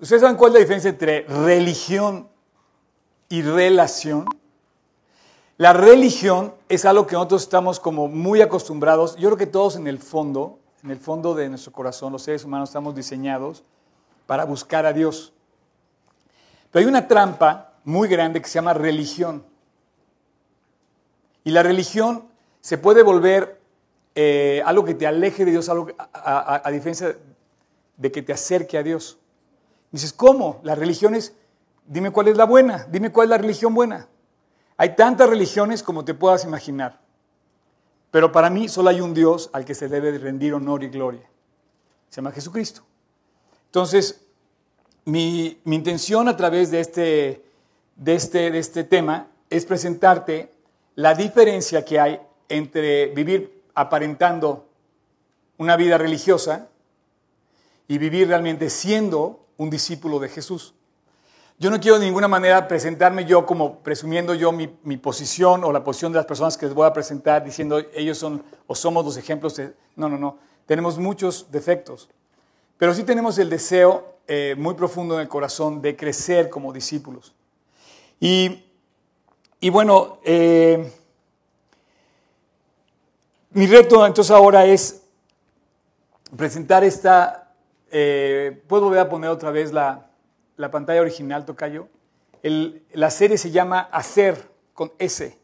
¿Ustedes saben cuál es la diferencia entre religión y relación? La religión es algo que nosotros estamos como muy acostumbrados. Yo creo que todos en el fondo, en el fondo de nuestro corazón, los seres humanos estamos diseñados para buscar a Dios. Pero hay una trampa muy grande que se llama religión. Y la religión se puede volver eh, algo que te aleje de Dios, algo a, diferencia de que te acerque a Dios. Dices, ¿cómo? Las religiones, dime cuál es la buena, dime cuál es la religión buena. Hay tantas religiones como te puedas imaginar. Pero para mí solo hay un Dios al que se debe rendir honor y gloria. Se llama Jesucristo. Entonces, mi, mi intención a través de este, de, este, de este tema es presentarte la diferencia que hay entre vivir aparentando una vida religiosa y vivir realmente siendo un discípulo de Jesús. Yo no quiero de ninguna manera presentarme yo como presumiendo yo mi, posición o la posición de las personas que les voy a presentar diciendo ellos son o somos los ejemplos. De... No, no, no. Tenemos muchos defectos. Pero sí tenemos el deseo eh, muy profundo en el corazón de crecer como discípulos. Y, y bueno, eh, mi reto entonces ahora es presentar esta, eh, ¿puedo volver a poner otra vez la, pantalla original, Tocayo? la serie se llama Hacer con S,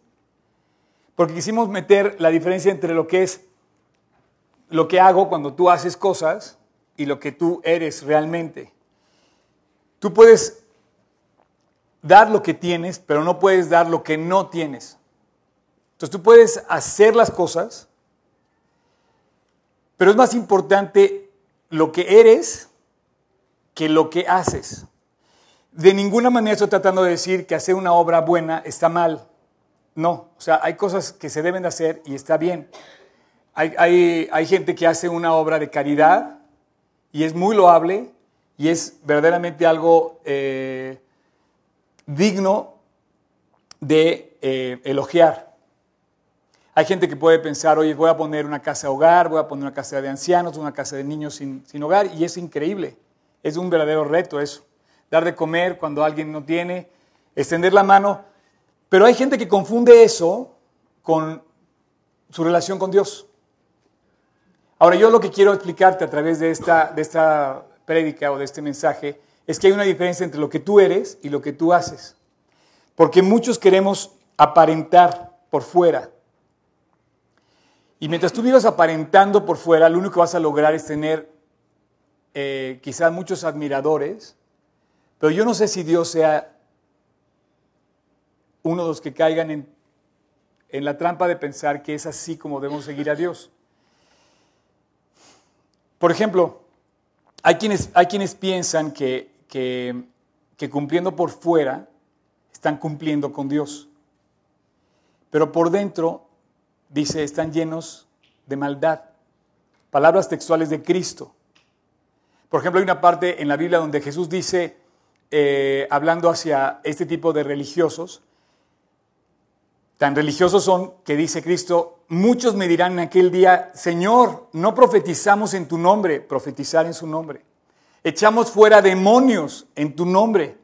porque quisimos meter la diferencia entre lo que es lo que hago cuando tú haces cosas y lo que tú eres realmente. Tú puedes dar lo que tienes, pero no puedes dar lo que no tienes. Entonces tú puedes hacer las cosas, pero es más importante lo que eres que lo que haces. De ninguna manera estoy tratando de decir que hacer una obra buena está mal. No, o sea, hay cosas que se deben de hacer y está bien. Hay, gente que hace una obra de caridad y es muy loable y es verdaderamente algo eh, digno de eh, elogiar. Hay gente que puede pensar, oye, voy a poner una casa hogar, voy a poner una casa de ancianos, una casa de niños sin, hogar, y es increíble. Es un verdadero reto eso. Dar de comer cuando alguien no tiene, extender la mano. Pero hay gente que confunde eso con su relación con Dios. Ahora, yo lo que quiero explicarte a través de esta, de esta prédica o de este mensaje es que hay una diferencia entre lo que tú eres y lo que tú haces. Porque muchos queremos aparentar por fuera, y mientras tú vivas aparentando por fuera, lo único que vas a lograr es tener eh, quizás muchos admiradores, pero yo no sé si Dios sea uno de los que caigan en, la trampa de pensar que es así como debemos seguir a Dios. Por ejemplo, hay quienes, hay quienes piensan que, que cumpliendo por fuera están cumpliendo con Dios, pero por dentro dice, están llenos de maldad. Palabras textuales de Cristo. Por ejemplo, hay una parte en la Biblia donde Jesús dice, eh, hablando hacia este tipo de religiosos, tan religiosos son que dice Cristo, muchos me dirán en aquel día, Señor, no profetizamos en tu nombre, profetizar en su nombre. Echamos fuera demonios en tu nombre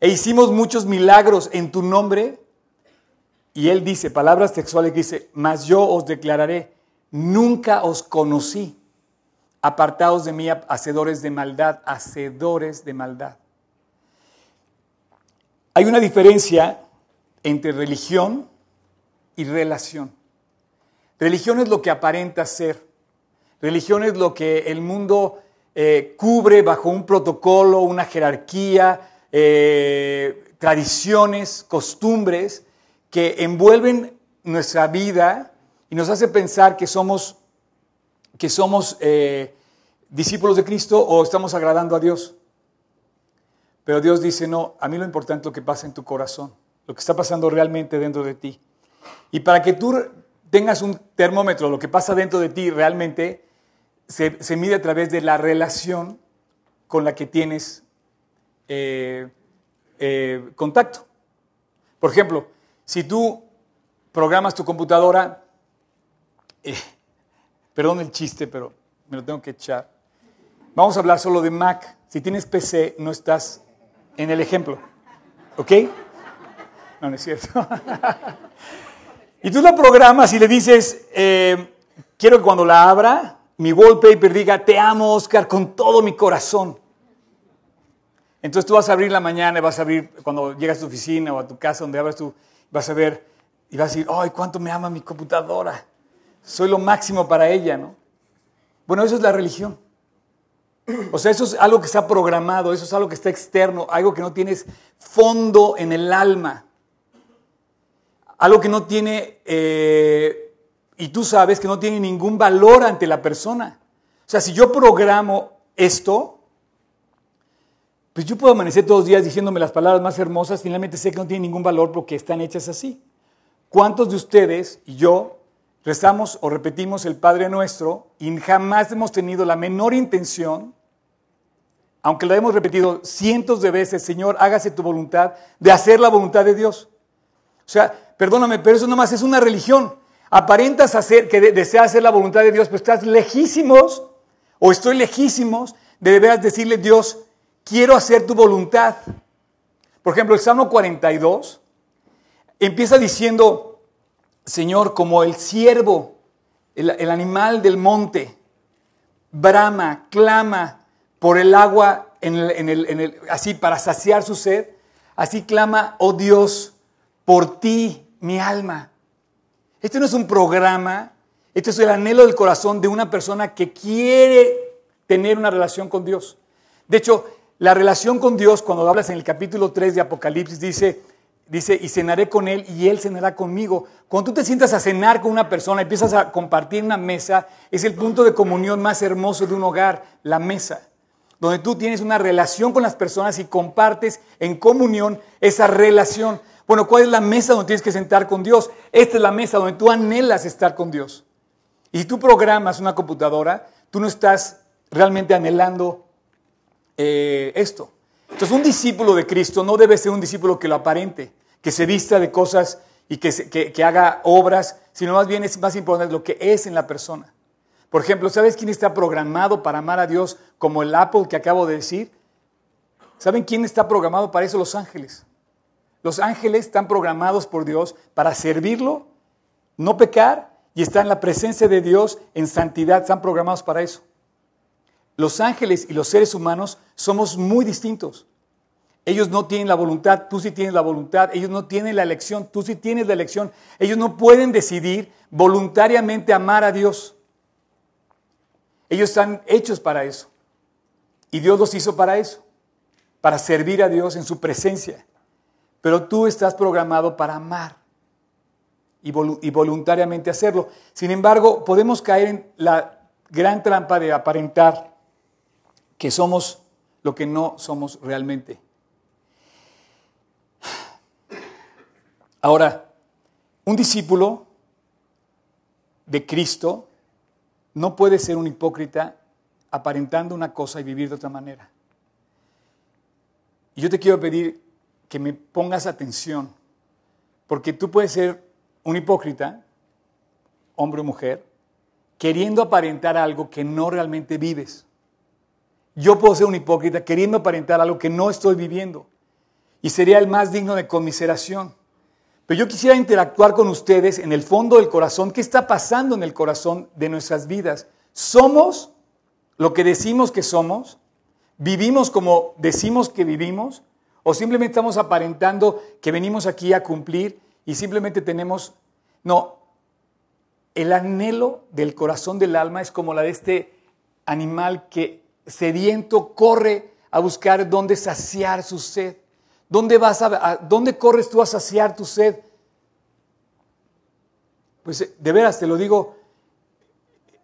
e hicimos muchos milagros en tu nombre. Y él dice, palabras textuales dice, mas yo os declararé, nunca os conocí, apartados de mí, hacedores de maldad, hacedores de maldad. Hay una diferencia entre religión y relación. Religión es lo que aparenta ser. Religión es lo que el mundo eh, cubre bajo un protocolo, una jerarquía, eh, tradiciones, costumbres que envuelven nuestra vida y nos hace pensar que somos, que somos eh, discípulos de Cristo o estamos agradando a Dios. Pero Dios dice, no, a mí lo importante es lo que pasa en tu corazón, lo que está pasando realmente dentro de ti. Y para que tú tengas un termómetro, lo que pasa dentro de ti realmente se, mide a través de la relación con la que tienes eh, eh, contacto. Por ejemplo, si tú programas tu computadora, eh, perdón el chiste, pero me lo tengo que echar. Vamos a hablar solo de Mac. Si tienes PC, no estás en el ejemplo. ¿Ok? No, no es cierto. y tú la programas y le dices, eh, quiero que cuando la abra, mi wallpaper diga, te amo, Oscar, con todo mi corazón. Entonces tú vas a abrir la mañana y vas a abrir, cuando llegas a tu oficina o a tu casa donde abras tú, vas a ver y vas a decir, ¡ay, cuánto me ama mi computadora! Soy lo máximo para ella, ¿no? Bueno, eso es la religión. O sea, eso es algo que está programado, eso es algo que está externo, algo que no tienes fondo en el alma. Algo que no tiene, eh, y tú sabes que no tiene ningún valor ante la persona. O sea, si yo programo esto, pues yo puedo amanecer todos los días diciéndome las palabras más hermosas, finalmente sé que no tienen ningún valor porque están hechas así. ¿Cuántos de ustedes y yo rezamos o repetimos el Padre Nuestro y jamás hemos tenido la menor intención, aunque lo hemos repetido cientos de veces, Señor, hágase tu voluntad, de hacer la voluntad de Dios. O sea, perdóname, pero eso nomás es una religión. Aparentas hacer, que deseas hacer la voluntad de Dios, pero estás lejísimos, o estoy lejísimos, de deberas decirle, Dios, quiero hacer tu voluntad. Por ejemplo, el Salmo 42 empieza diciendo, Señor, como el siervo, el, animal del monte, brama, clama por el agua en el, así para saciar su sed, así clama, oh Dios, por ti mi alma. Este no es un programa, este es el anhelo del corazón de una persona que quiere tener una relación con Dios. De hecho, la relación con Dios, cuando hablas en el capítulo 3 de Apocalipsis, dice, Dice, y cenaré con él y él cenará conmigo. Cuando tú te sientas a cenar con una persona, empiezas a compartir una mesa, es el punto de comunión más hermoso de un hogar, la mesa. Donde tú tienes una relación con las personas y compartes en comunión esa relación. Bueno, ¿cuál es la mesa donde tienes que sentar con Dios? Esta es la mesa donde tú anhelas estar con Dios. Y si tú programas una computadora, tú no estás realmente anhelando eh, esto. Entonces, un discípulo de Cristo no debe ser un discípulo que lo aparente, que se vista de cosas y que, haga obras, sino más bien es más importante lo que es en la persona. Por ejemplo, ¿sabes quién está programado para amar a Dios como el Apple que acabo de decir? ¿Saben quién está programado para eso? Los ángeles. Los ángeles están programados por Dios para servirlo, no pecar y estar en la presencia de Dios en santidad. Están programados para eso. Los ángeles y los seres humanos somos muy distintos. Ellos no tienen la voluntad, tú sí tienes la voluntad. Ellos no tienen la elección, tú sí tienes la elección. Ellos no pueden decidir voluntariamente amar a Dios. Ellos están hechos para eso. Y Dios los hizo para eso, para servir a Dios en su presencia. Pero tú estás programado para amar y, voluntariamente hacerlo. Sin embargo, podemos caer en la gran trampa de aparentar que somos lo que no somos realmente. Ahora, un discípulo de Cristo no puede ser un hipócrita aparentando una cosa y vivir de otra manera. Y yo te quiero pedir que me pongas atención, porque tú puedes ser un hipócrita, hombre o mujer, queriendo aparentar algo que no realmente vives. Yo puedo ser un hipócrita queriendo aparentar algo que no estoy viviendo. Y sería el más digno de conmiseración. Pero yo quisiera interactuar con ustedes en el fondo del corazón. ¿Qué está pasando en el corazón de nuestras vidas? ¿Somos lo que decimos que somos? ¿Vivimos como decimos que vivimos? ¿O simplemente estamos aparentando que venimos aquí a cumplir y simplemente tenemos... No, el anhelo del corazón del alma es como la de este animal que sediento corre a buscar dónde saciar su sed. ¿Dónde, vas a, ¿Dónde corres tú a saciar tu sed? Pues eh, de veras, te lo digo,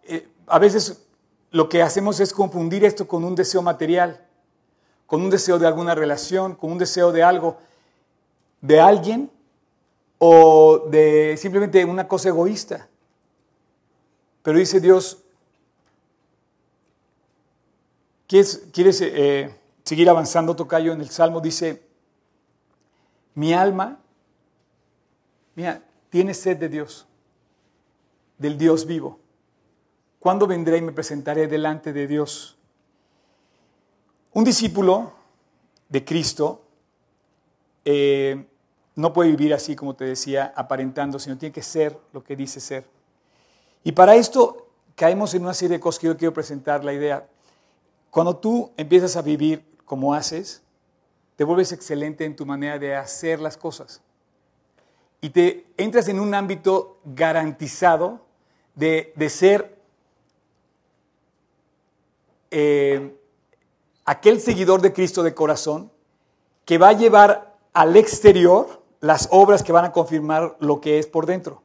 eh, a veces lo que hacemos es confundir esto con un deseo material, con un deseo de alguna relación, con un deseo de algo, de alguien o de simplemente una cosa egoísta. Pero dice Dios, ¿quieres, quieres eh, seguir avanzando, Tocayo? En el Salmo dice, mi alma, mira, tiene sed de Dios, del Dios vivo. ¿Cuándo vendré y me presentaré delante de Dios? Un discípulo de Cristo eh, no puede vivir así, como te decía, aparentando, sino tiene que ser lo que dice ser. Y para esto caemos en una serie de cosas que yo quiero presentar la idea. Cuando tú empiezas a vivir como haces, te vuelves excelente en tu manera de hacer las cosas. Y te entras en un ámbito garantizado de, ser eh, aquel seguidor de Cristo de corazón que va a llevar al exterior las obras que van a confirmar lo que es por dentro.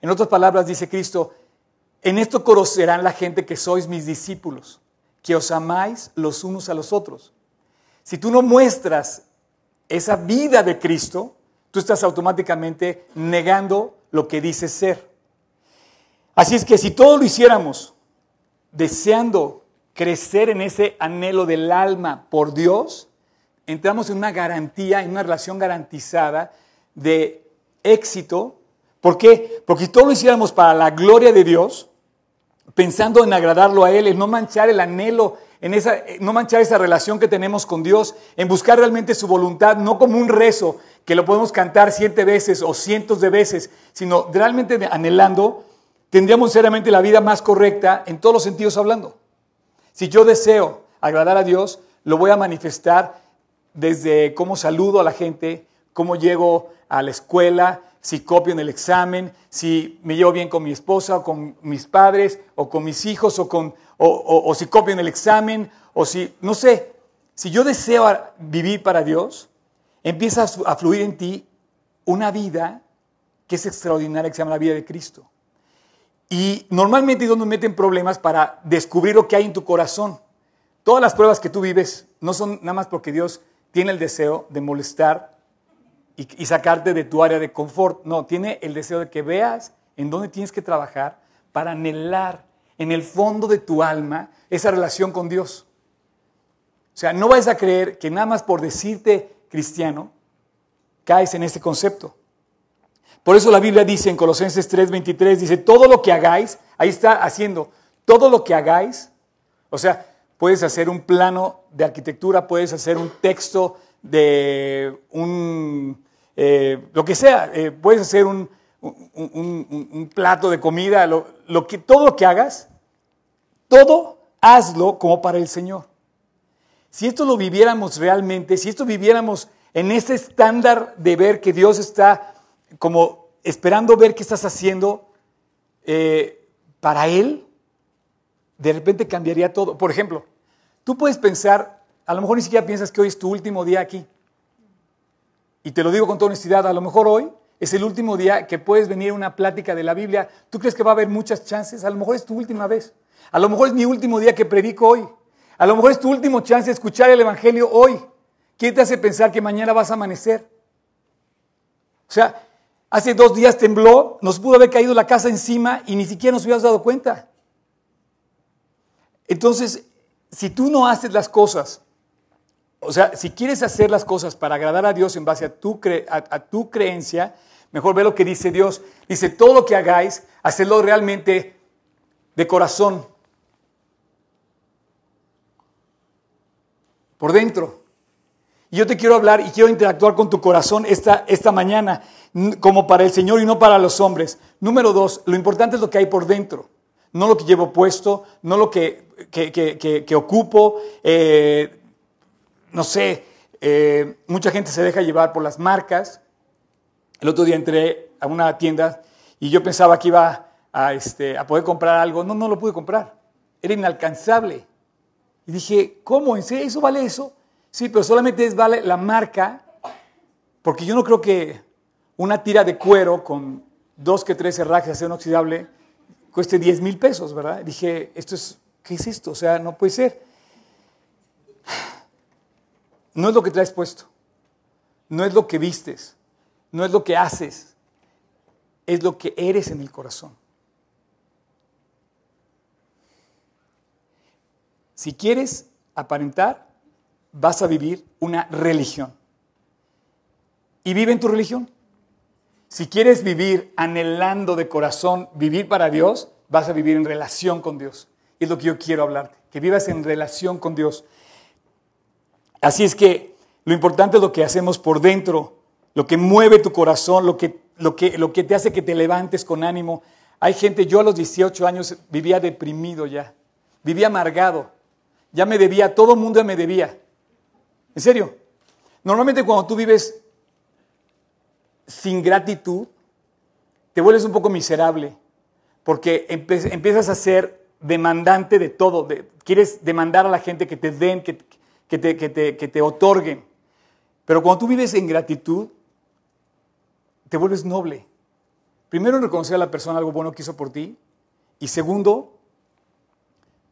En otras palabras, dice Cristo, en esto conocerán la gente que sois mis discípulos, que os amáis los unos a los otros. Si tú no muestras esa vida de Cristo, tú estás automáticamente negando lo que dices ser. Así es que si todo lo hiciéramos deseando crecer en ese anhelo del alma por Dios, entramos en una garantía, en una relación garantizada de éxito. ¿Por qué? Porque si todo lo hiciéramos para la gloria de Dios, pensando en agradarlo a Él, en no manchar el anhelo, en esa, no manchar esa relación que tenemos con Dios, en buscar realmente su voluntad, no como un rezo que lo podemos cantar siete veces o cientos de veces, sino realmente anhelando, tendríamos seriamente la vida más correcta en todos los sentidos hablando. Si yo deseo agradar a Dios, lo voy a manifestar desde cómo saludo a la gente, cómo llego a la escuela, si copio en el examen, si me llevo bien con mi esposa o con mis padres o con mis hijos o, con, o, si copio en el examen o si, no sé, si yo deseo vivir para Dios, empieza a fluir en ti una vida que es extraordinaria, que se llama la vida de Cristo. Y normalmente es donde meten problemas para descubrir lo que hay en tu corazón. Todas las pruebas que tú vives no son nada más porque Dios tiene el deseo de molestar y, sacarte de tu área de confort. No, tiene el deseo de que veas en dónde tienes que trabajar para anhelar en el fondo de tu alma esa relación con Dios. O sea, no vayas a creer que nada más por decirte cristiano caes en ese concepto. Por eso la Biblia dice en Colosenses 3:23, dice, todo lo que hagáis, ahí está haciendo, todo lo que hagáis, o sea, puedes hacer un plano de arquitectura, puedes hacer un texto de un, eh, lo que sea, eh, puedes hacer un, plato de comida, lo, que, todo lo que hagas, todo hazlo como para el Señor. Si esto lo viviéramos realmente, si esto viviéramos en ese estándar de ver que Dios está como esperando ver qué estás haciendo eh, para Él, de repente cambiaría todo. Por ejemplo, tú puedes pensar, a lo mejor ni siquiera piensas que hoy es tu último día aquí. Y te lo digo con toda honestidad, a lo mejor hoy es el último día que puedes venir a una plática de la Biblia. ¿Tú crees que va a haber muchas chances? A lo mejor es tu última vez. A lo mejor es mi último día que predico hoy. A lo mejor es tu último chance de escuchar el Evangelio hoy. ¿Quién te hace pensar que mañana vas a amanecer? O sea, hace dos días tembló, nos pudo haber caído la casa encima y ni siquiera nos hubiéramos dado cuenta. Entonces, si tú no haces las cosas, o sea, si quieres hacer las cosas para agradar a Dios en base a tu, creencia, mejor ve lo que dice Dios. Dice, todo lo que hagáis, hacedlo realmente de corazón, por dentro. Y yo te quiero hablar y quiero interactuar con tu corazón esta, esta mañana, como para el Señor y no para los hombres. Número dos, lo importante es lo que hay por dentro, no lo que llevo puesto, no lo que, que, ocupo. Eh, no sé, eh, mucha gente se deja llevar por las marcas. El otro día entré a una tienda y yo pensaba que iba a, este, a poder comprar algo. No, no lo pude comprar. Era inalcanzable. Y dije, ¿cómo? ¿En serio? ¿Eso vale eso? Sí, pero solamente es vale la marca, porque yo no creo que una tira de cuero con dos que tres herrajes de acero inoxidable cueste 10 mil pesos, ¿verdad? Dije, esto es, ¿qué es esto? O sea, no puede ser. No es lo que traes puesto, no es lo que vistes, no es lo que haces, es lo que eres en el corazón. Si quieres aparentar, vas a vivir una religión. Y vive en tu religión. Si quieres vivir anhelando de corazón, vivir para Dios, vas a vivir en relación con Dios. Es lo que yo quiero hablarte, que vivas en relación con Dios. Así es que lo importante es lo que hacemos por dentro, lo que mueve tu corazón, lo que, lo que, lo que te hace que te levantes con ánimo. Hay gente, yo a los 18 años vivía deprimido ya, vivía amargado, ya me debía, todo el mundo me debía. En serio, normalmente cuando tú vives sin gratitud, te vuelves un poco miserable, porque empiezas a ser demandante de todo, quieres demandar a la gente que te den, que, te, que, te, que te otorguen. Pero cuando tú vives en gratitud, te vuelves noble. Primero, reconocer a la persona algo bueno que hizo por ti. Y segundo,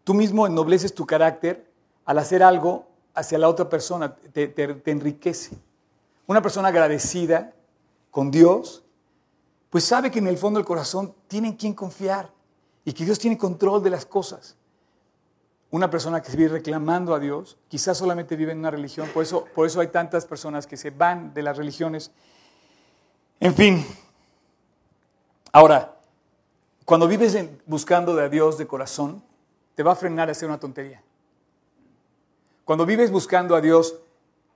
tú mismo ennobleces tu carácter al hacer algo hacia la otra persona, te, te enriquece. Una persona agradecida con Dios, pues sabe que en el fondo del corazón tiene en quien confiar y que Dios tiene control de las cosas. Una persona que vive reclamando a Dios, quizás solamente vive en una religión, por eso, por eso hay tantas personas que se van de las religiones. En fin, ahora, cuando vives buscando a Dios de corazón, te va a frenar a hacer una tontería. Cuando vives buscando a Dios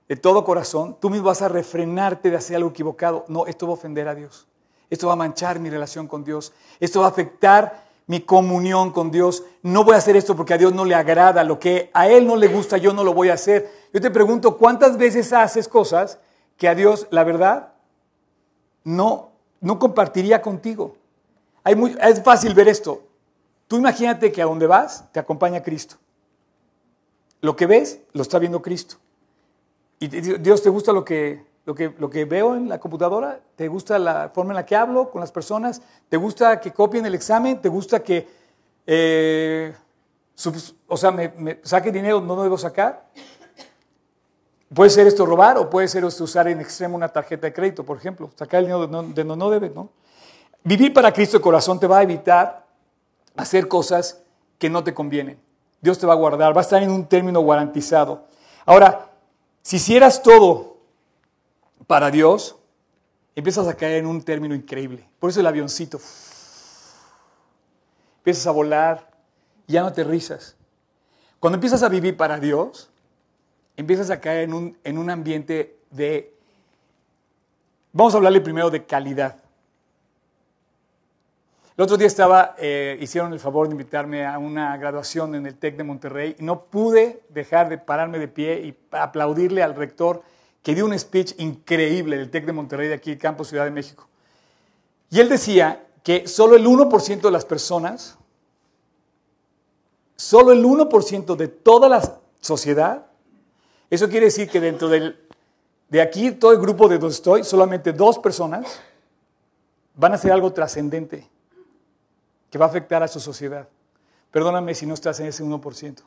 de todo corazón, tú mismo vas a refrenarte de hacer algo equivocado. No, esto va a ofender a Dios. Esto va a manchar mi relación con Dios. Esto va a afectar mi comunión con Dios. No voy a hacer esto porque a Dios no le agrada. Lo que a Él no le gusta, yo no lo voy a hacer. Yo te pregunto, ¿cuántas veces haces cosas que a Dios, la verdad, no, no compartiría contigo? Es fácil ver esto. Tú imagínate que a donde vas te acompaña Cristo. Lo que ves, lo está viendo Cristo. Y Dios te gusta lo que, lo que, lo que veo en la computadora, te gusta la forma en la que hablo con las personas, te gusta que copien el examen, te gusta que, eh, o sea, me, saque dinero no debo sacar. Puede ser esto robar o puede ser esto usar en extremo una tarjeta de crédito, por ejemplo, sacar el dinero de donde no, no debe, ¿no? Vivir para Cristo de corazón te va a evitar hacer cosas que no te convienen. Dios te va a guardar, va a estar en un término garantizado. Ahora, si hicieras todo para Dios, empiezas a caer en un término increíble. Por eso el avioncito. Empiezas a volar, ya no te risas. Cuando empiezas a vivir para Dios, empiezas a caer en un, en un ambiente de... Vamos a hablarle primero de calidad. El otro día estaba, eh, hicieron el favor de invitarme a una graduación en el TEC de Monterrey y no pude dejar de pararme de pie y aplaudirle al rector que dio un speech increíble del TEC de Monterrey de aquí, Campo Ciudad de México. Y él decía que solo el 1% de las personas, solo el 1% de toda la sociedad, eso quiere decir que dentro del, de aquí, todo el grupo de donde estoy, solamente dos personas van a hacer algo trascendente que va a afectar a su sociedad. Perdóname si no estás en ese 1%.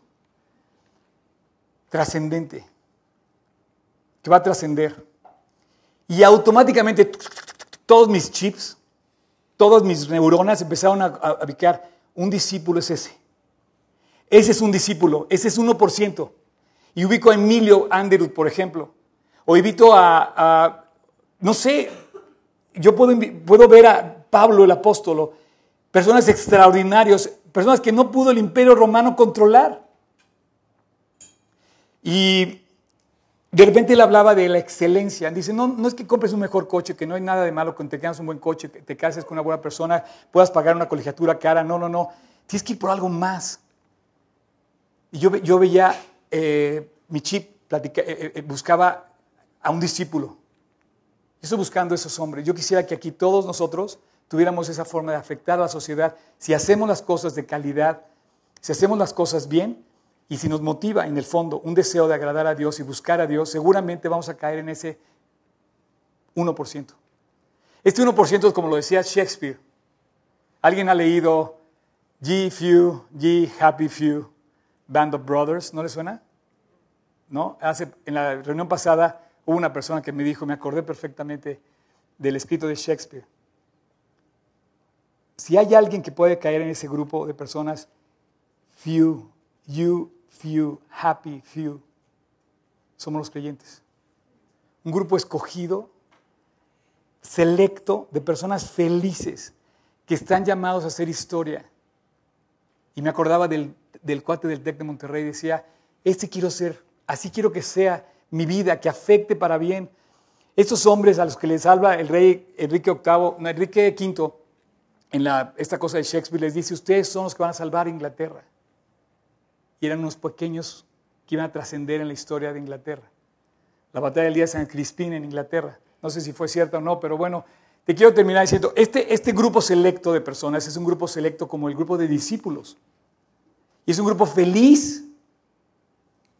Trascendente. Que va a trascender. Y automáticamente todos mis chips, todas mis neuronas empezaron a, a, ubicar, un discípulo es ese. Ese es un discípulo, ese es 1%. Y ubico a Emilio Anderud, por ejemplo. O invito a, a no sé, yo puedo, puedo ver a Pablo el apóstolo personas extraordinarios, personas que no pudo el imperio romano controlar. Y de repente él hablaba de la excelencia. Dice, no, no es que compres un mejor coche, que no hay nada de malo con que tengas un buen coche, que te cases con una buena persona, puedas pagar una colegiatura cara. No, no, no. Tienes que ir por algo más. Y yo, yo veía, eh, mi chip eh, eh, buscaba a un discípulo. Yo estoy buscando a esos hombres. Yo quisiera que aquí todos nosotros tuviéramos esa forma de afectar a la sociedad, si hacemos las cosas de calidad, si hacemos las cosas bien y si nos motiva en el fondo un deseo de agradar a Dios y buscar a Dios, seguramente vamos a caer en ese 1%. Este 1% es como lo decía Shakespeare. ¿Alguien ha leído G Few, G Happy Few, Band of Brothers? ¿No le suena? ¿No? Hace, en la reunión pasada hubo una persona que me dijo, me acordé perfectamente del escrito de Shakespeare si hay alguien que puede caer en ese grupo de personas, few, you, few, happy, few, somos los creyentes. Un grupo escogido, selecto de personas felices que están llamados a hacer historia. Y me acordaba del, del cuate del TEC de Monterrey, decía, este quiero ser, así quiero que sea mi vida, que afecte para bien. Estos hombres a los que les salva el rey Enrique VIII, Enrique V, en la, esta cosa de Shakespeare, les dice, ustedes son los que van a salvar a Inglaterra. Y eran unos pequeños que iban a trascender en la historia de Inglaterra. La batalla del día de San Crispín en Inglaterra. No sé si fue cierto o no, pero bueno, te quiero terminar diciendo, este, este grupo selecto de personas es un grupo selecto como el grupo de discípulos. Y es un grupo feliz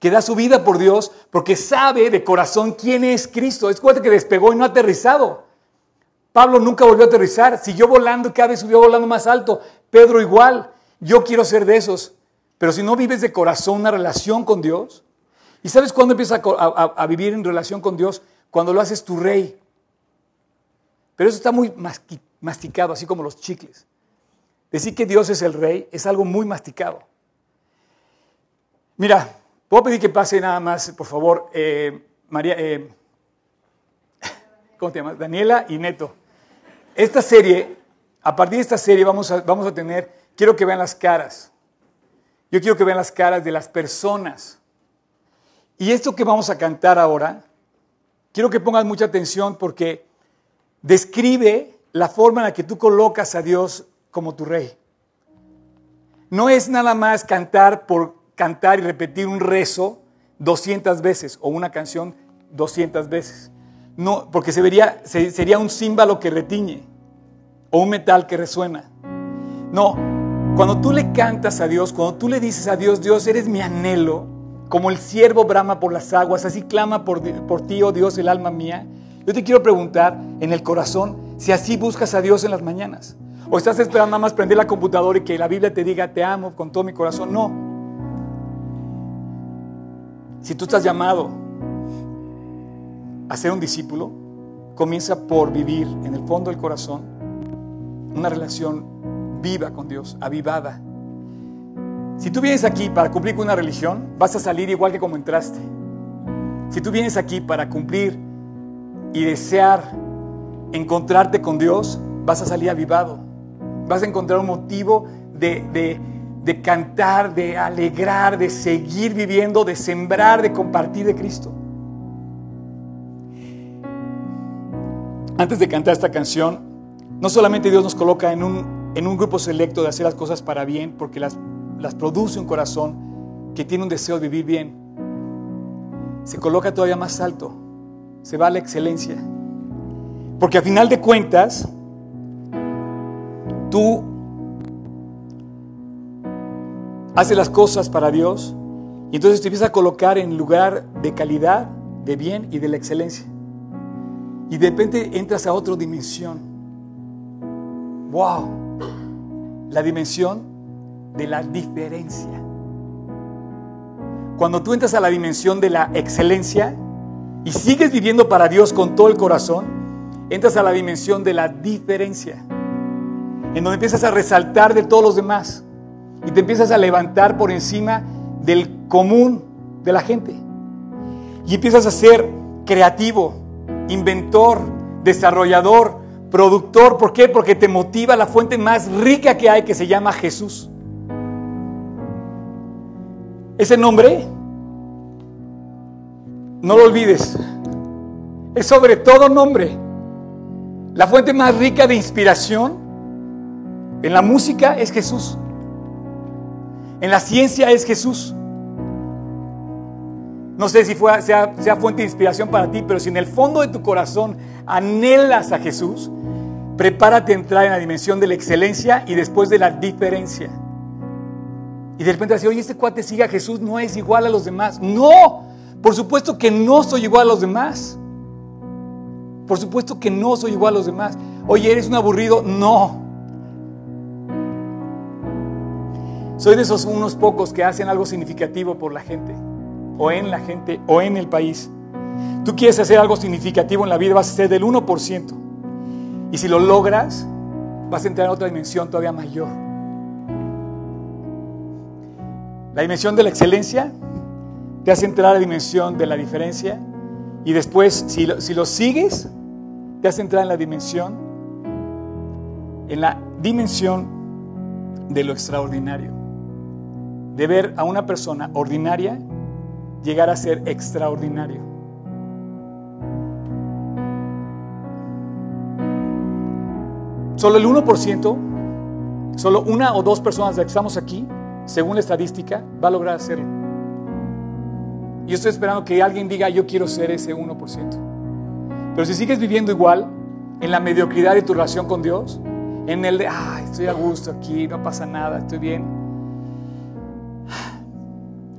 que da su vida por Dios porque sabe de corazón quién es Cristo. Es cuenta que despegó y no ha aterrizado. Pablo nunca volvió a aterrizar, siguió volando cada vez subió volando más alto. Pedro igual. Yo quiero ser de esos. Pero si no vives de corazón una relación con Dios, ¿y sabes cuándo empiezas a, vivir en relación con Dios? Cuando lo haces tu rey. Pero eso está muy masticado, así como los chicles. Decir que Dios es el rey es algo muy masticado. Mira, puedo pedir que pase nada más, por favor, eh, María, eh, ¿cómo te llamas? Daniela y Neto. Esta serie, a partir de esta serie vamos a, vamos a tener, quiero que vean las caras. Yo quiero que vean las caras de las personas. Y esto que vamos a cantar ahora, quiero que pongas mucha atención porque describe la forma en la que tú colocas a Dios como tu rey. No es nada más cantar por cantar y repetir un rezo 200 veces o una canción 200 veces. No, porque se vería, sería un címbalo que retiñe o un metal que resuena. No, cuando tú le cantas a Dios, cuando tú le dices a Dios, Dios, eres mi anhelo, como el siervo brama por las aguas, así clama por, ti, oh Dios, el alma mía. Yo te quiero preguntar en el corazón si así buscas a Dios en las mañanas. O estás esperando nada más prender la computadora y que la Biblia te diga, te amo con todo mi corazón. No. Si tú estás llamado a ser un discípulo, comienza por vivir en el fondo del corazón una relación viva con Dios, avivada. Si tú vienes aquí para cumplir con una religión, vas a salir igual que como entraste. Si tú vienes aquí para cumplir y desear encontrarte con Dios, vas a salir avivado. Vas a encontrar un motivo de, de cantar, de alegrar, de seguir viviendo, de sembrar, de compartir de Cristo. Antes de cantar esta canción, no solamente Dios nos coloca en un en un grupo selecto de hacer las cosas para bien, porque las, las produce un corazón que tiene un deseo de vivir bien, se coloca todavía más alto, se va a la excelencia. Porque a final de cuentas, tú haces las cosas para Dios y entonces te empiezas a colocar en lugar de calidad, de bien y de la excelencia. Y de repente entras a otra dimensión. ¡Wow! La dimensión de la diferencia. Cuando tú entras a la dimensión de la excelencia y sigues viviendo para Dios con todo el corazón, entras a la dimensión de la diferencia, en donde empiezas a resaltar de todos los demás y te empiezas a levantar por encima del común de la gente. Y empiezas a ser creativo, inventor, desarrollador, Productor, ¿por qué? Porque te motiva la fuente más rica que hay que se llama Jesús. Ese nombre, no lo olvides, es sobre todo nombre. La fuente más rica de inspiración en la música es Jesús. En la ciencia es Jesús. No sé si sea, sea, fuente de inspiración para ti, pero si en el fondo de tu corazón anhelas a Jesús, prepárate a entrar en la dimensión de la excelencia y después de la diferencia. Y de repente decir, oye, este cuate sigue a Jesús, no es igual a los demás. No, por supuesto que no soy igual a los demás. Por supuesto que no soy igual a los demás. Oye, ¿eres un aburrido? No. Soy de esos unos pocos que hacen algo significativo por la gente o en la gente o en el país. Tú quieres hacer algo significativo en la vida, vas a ser del 1%. Y si lo logras, vas a entrar en otra dimensión todavía mayor. La dimensión de la excelencia te hace entrar a la dimensión de la diferencia. Y después, si lo, si lo sigues, te hace entrar en la dimensión, en la dimensión de lo extraordinario. De ver a una persona ordinaria llegar a ser extraordinario. Solo el 1%, solo una o dos personas de que estamos aquí, según la estadística, va a lograr hacerlo. Y estoy esperando que alguien diga, yo quiero ser ese 1%. Pero si sigues viviendo igual, en la mediocridad de tu relación con Dios, en el de, ay, estoy a gusto aquí, no pasa nada, estoy bien.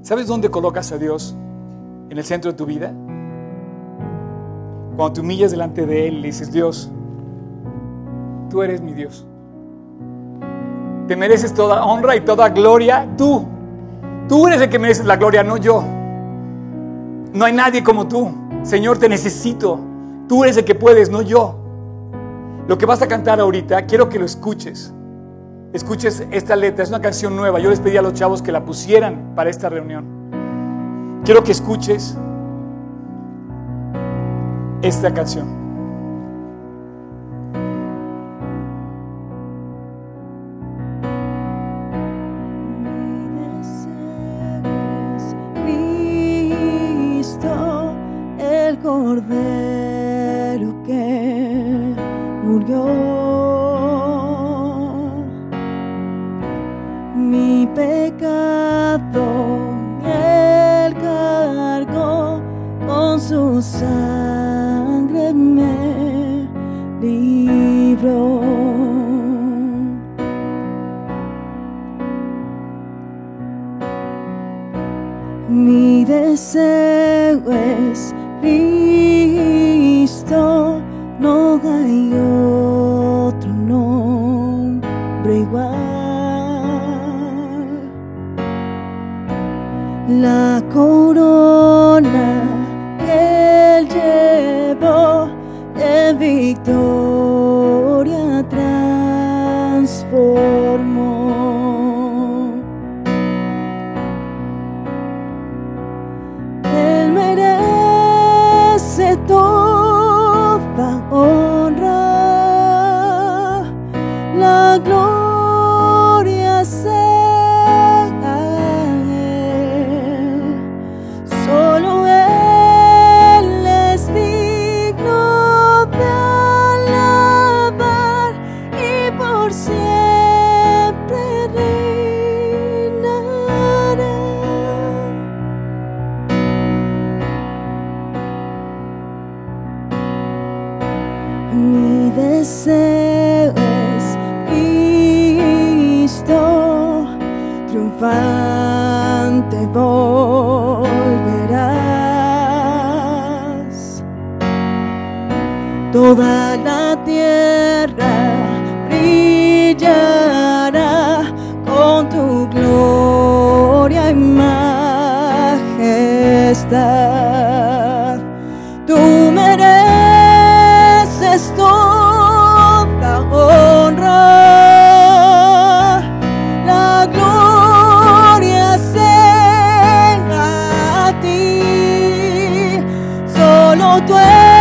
¿Sabes dónde colocas a Dios en el centro de tu vida? Cuando te humillas delante de Él y le dices, Dios, tú eres mi Dios. Te mereces toda honra y toda gloria, tú. Tú eres el que mereces la gloria, no yo. No hay nadie como tú. Señor, te necesito. Tú eres el que puedes, no yo. Lo que vas a cantar ahorita, quiero que lo escuches. Escuches esta letra, es una canción nueva. Yo les pedí a los chavos que la pusieran para esta reunión. Quiero que escuches esta canción. El Cordero que murió. Su sangre me libró. Mi deseo es Solo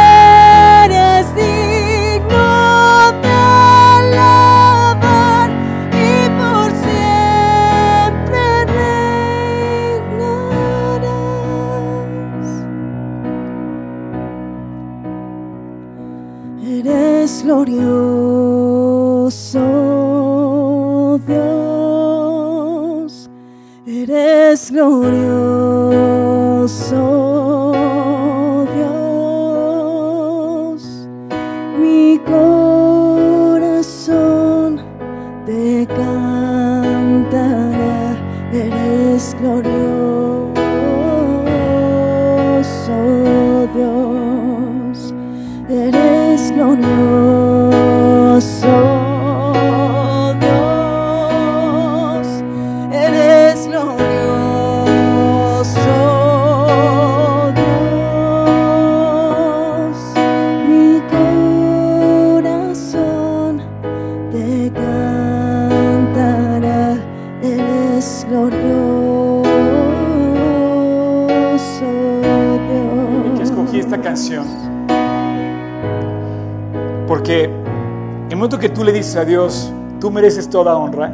le dices a Dios, tú mereces toda honra,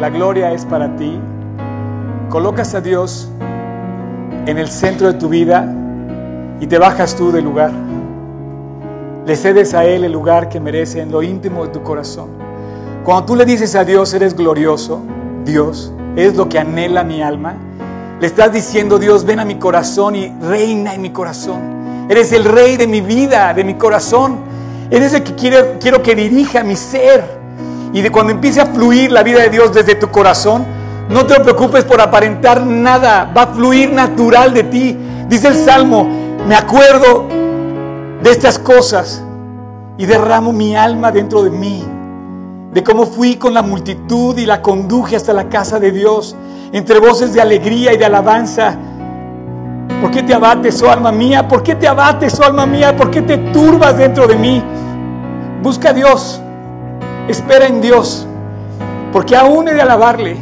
la gloria es para ti, colocas a Dios en el centro de tu vida y te bajas tú del lugar. le cedes a Él el lugar que merece en lo íntimo de tu corazón. Cuando tú le dices a Dios, eres glorioso, Dios, es lo que anhela mi alma, le estás diciendo, Dios, ven a mi corazón y reina en mi corazón. Eres el rey de mi vida, de mi corazón. Eres el que quiero, quiero que dirija mi ser. Y de cuando empiece a fluir la vida de Dios desde tu corazón, no te preocupes por aparentar nada, va a fluir natural de ti. Dice el Salmo, me acuerdo de estas cosas y derramo mi alma dentro de mí, de cómo fui con la multitud y la conduje hasta la casa de Dios, entre voces de alegría y de alabanza. ¿Por qué te abates, oh alma mía? ¿Por qué te abates, oh alma mía? ¿Por qué te turbas dentro de mí? Busca a Dios, espera en Dios, porque aún he de alabarle,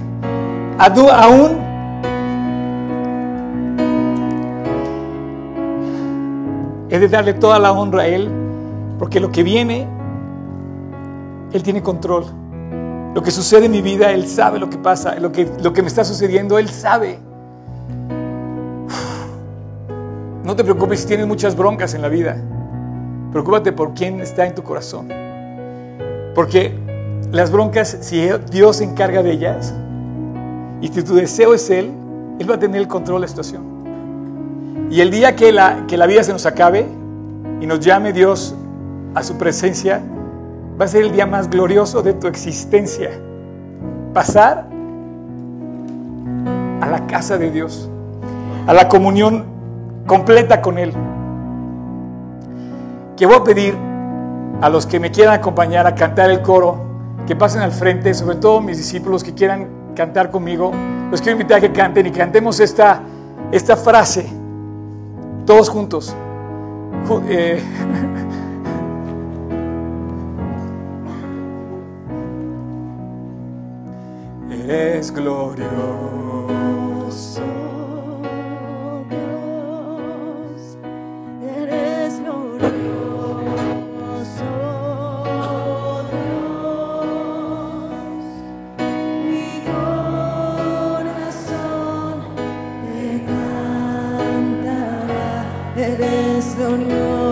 aún he de darle toda la honra a Él, porque lo que viene, Él tiene control. Lo que sucede en mi vida, Él sabe lo que pasa, lo que, lo que me está sucediendo, Él sabe. No te preocupes si tienes muchas broncas en la vida. Preocúpate por quién está en tu corazón. Porque las broncas, si Dios se encarga de ellas, y si tu deseo es Él, Él va a tener el control de la situación. Y el día que la, que la vida se nos acabe y nos llame Dios a su presencia, va a ser el día más glorioso de tu existencia. Pasar a la casa de Dios, a la comunión completa con Él. Que voy a pedir a los que me quieran acompañar a cantar el coro, que pasen al frente, sobre todo mis discípulos que quieran cantar conmigo, los quiero invitar a que canten y cantemos esta, esta frase, todos juntos. Ju- eh, Eres glorioso. Eres glorioso,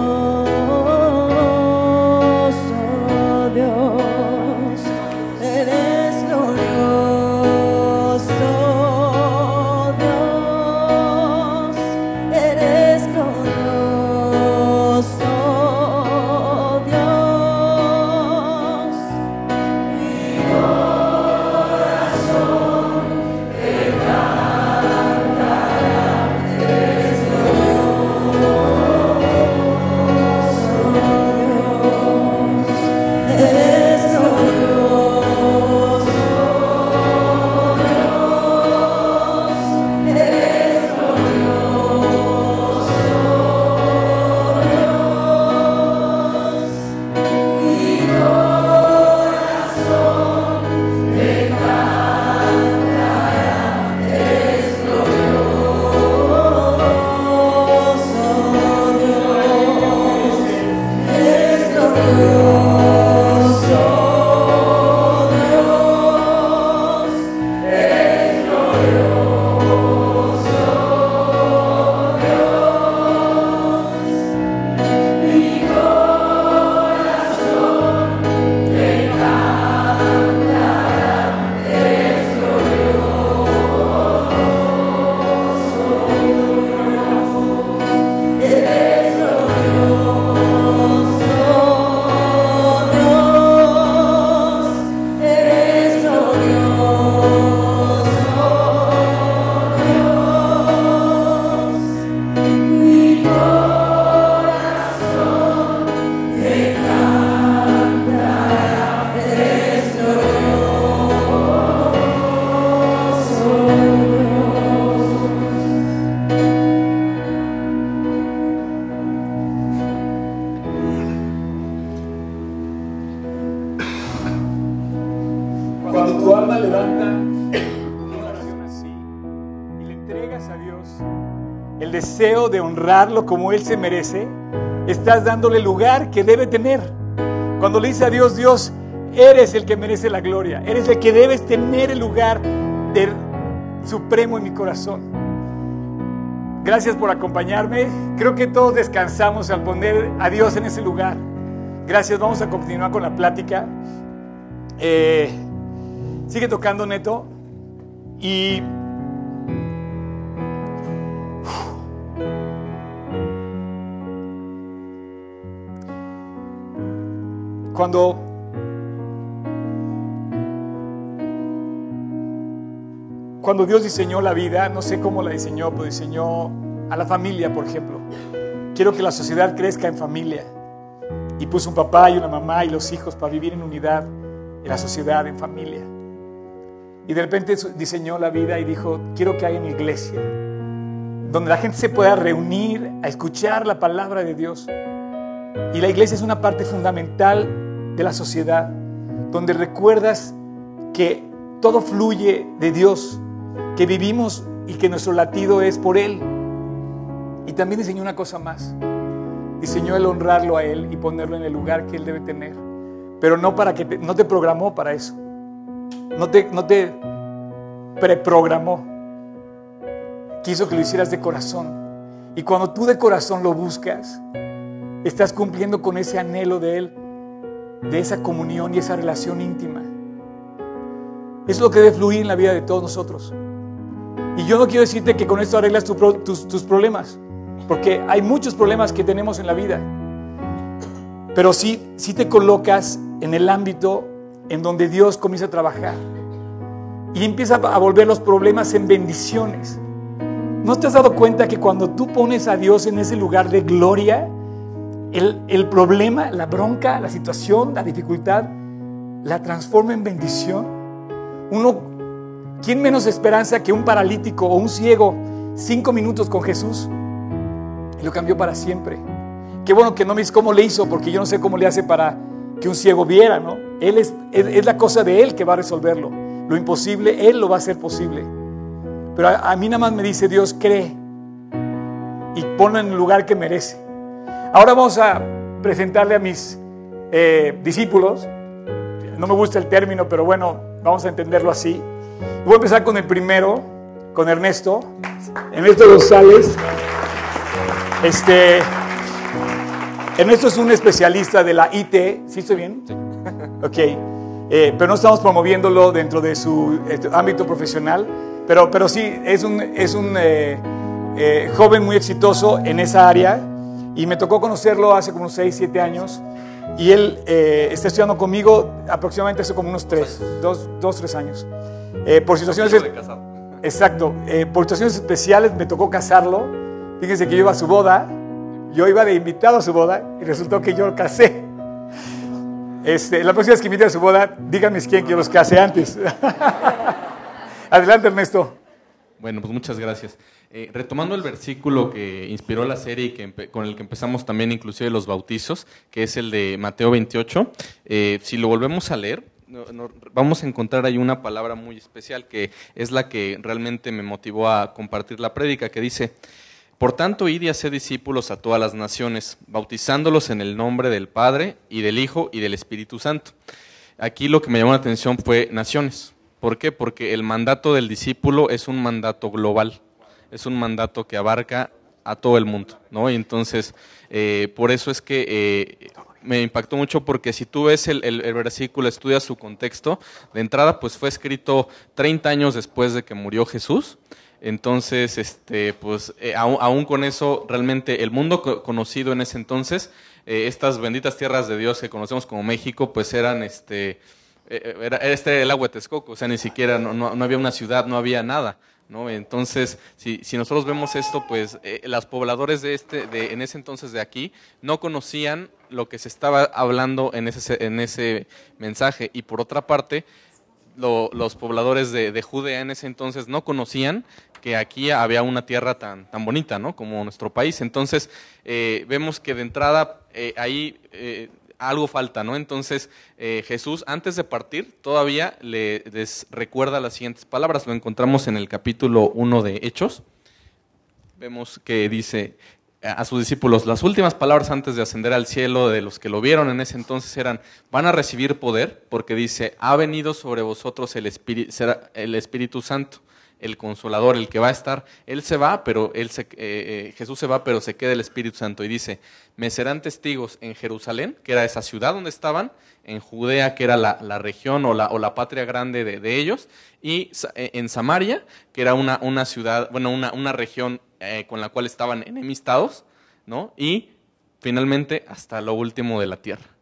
honrarlo como Él se merece, estás dándole el lugar que debe tener. Cuando le dice a Dios, Dios, eres el que merece la gloria, eres el que debes tener el lugar del supremo en mi corazón. Gracias por acompañarme. Creo que todos descansamos al poner a Dios en ese lugar. Gracias, vamos a continuar con la plática. Eh, sigue tocando Neto y cuando cuando Dios diseñó la vida, no sé cómo la diseñó, pero diseñó a la familia, por ejemplo. Quiero que la sociedad crezca en familia. Y puso un papá y una mamá y los hijos para vivir en unidad en la sociedad, en familia. Y de repente diseñó la vida y dijo, quiero que haya una iglesia, donde la gente se pueda reunir a escuchar la palabra de Dios. Y la iglesia es una parte fundamental de la sociedad, donde recuerdas que todo fluye de Dios, que vivimos y que nuestro latido es por Él. Y también diseñó una cosa más. Diseñó el honrarlo a Él y ponerlo en el lugar que Él debe tener. Pero no para que te, no te programó para eso. No te, no te preprogramó. Quiso que lo hicieras de corazón. Y cuando tú de corazón lo buscas, estás cumpliendo con ese anhelo de Él, de esa comunión y esa relación íntima. Es lo que debe fluir en la vida de todos nosotros. Y yo no quiero decirte que con esto arreglas tus, tus problemas, porque hay muchos problemas que tenemos en la vida. Pero sí, sí te colocas en el ámbito en donde Dios comienza a trabajar y empieza a volver los problemas en bendiciones. ¿No te has dado cuenta que cuando tú pones a Dios en ese lugar de gloria, el, el problema, la bronca, la situación, la dificultad, la transforma en bendición? Uno ¿Quién menos esperanza que un paralítico o un ciego cinco minutos con Jesús? Y lo cambió para siempre. Qué bueno que no me dices cómo le hizo, porque yo no sé cómo le hace para que un ciego viera, ¿no? Él es, es, la cosa de Él que va a resolverlo. Lo imposible, Él lo va a hacer posible. Pero a, a mí nada más me dice Dios, cree y ponlo en el lugar que merece. Ahora vamos a presentarle a mis eh, discípulos. No me gusta el término, pero bueno, vamos a entenderlo así. Voy a empezar con el primero, con Ernesto. Ernesto González. Este, Ernesto es un especialista de la IT. ¿Sí estoy bien? Ok. Eh, pero no estamos promoviéndolo dentro de su este, ámbito profesional. Pero, pero sí, es un, es un eh, eh, joven muy exitoso en esa área. Y me tocó conocerlo hace como 6, 7 años. Y él eh, está estudiando conmigo aproximadamente hace como unos 3, 2, 3 años. Eh, por situaciones... Exacto. Eh, por situaciones especiales me tocó casarlo. Fíjense que yo iba a su boda. Yo iba de invitado a su boda y resultó que yo lo casé. Este, la próxima vez que invite a su boda, díganme quién que yo los case antes. Adelante, Ernesto. Bueno, pues muchas gracias. Eh, retomando el versículo que inspiró la serie y que con el que empezamos también inclusive los bautizos, que es el de Mateo 28, eh, si lo volvemos a leer, vamos a encontrar ahí una palabra muy especial que es la que realmente me motivó a compartir la prédica, que dice, por tanto, id y haced discípulos a todas las naciones, bautizándolos en el nombre del Padre y del Hijo y del Espíritu Santo. Aquí lo que me llamó la atención fue naciones. ¿Por qué? Porque el mandato del discípulo es un mandato global, es un mandato que abarca a todo el mundo, ¿no? Y entonces, eh, por eso es que eh, me impactó mucho porque si tú ves el, versículo, estudias su contexto, de entrada pues fue escrito 30 años después de que murió Jesús. Entonces, este, pues eh, aún, con eso, realmente el mundo conocido en ese entonces, eh, estas benditas tierras de Dios que conocemos como México, pues eran, este, era, este el agua de Texcoco, o sea, ni siquiera, no, no había una ciudad, no había nada. ¿No? Entonces, si, si, nosotros vemos esto, pues eh, los pobladores de este, de, en ese entonces de aquí no conocían lo que se estaba hablando en ese, en ese mensaje. Y por otra parte, lo, los pobladores de, de, Judea en ese entonces no conocían que aquí había una tierra tan, tan bonita, ¿no? Como nuestro país. Entonces, eh, vemos que de entrada eh, ahí eh, algo falta, ¿no? Entonces, eh, Jesús, antes de partir, todavía le, recuerda las siguientes palabras. Lo encontramos en el capítulo 1 de Hechos. Vemos que dice a sus discípulos, las últimas palabras antes de ascender al cielo de los que lo vieron en ese entonces eran, van a recibir poder, porque dice, ha venido sobre vosotros el Espíritu, el Espíritu Santo el consolador, el que va a estar, él se va, pero él se, eh, eh, Jesús se va, pero se queda el Espíritu Santo y dice, me serán testigos en Jerusalén, que era esa ciudad donde estaban, en Judea, que era la, la región o la, o la, patria grande de, de, ellos, y eh, en Samaria, que era una, una ciudad, bueno, una, una región eh, con la cual estaban enemistados, ¿no? Y finalmente hasta lo último de la tierra.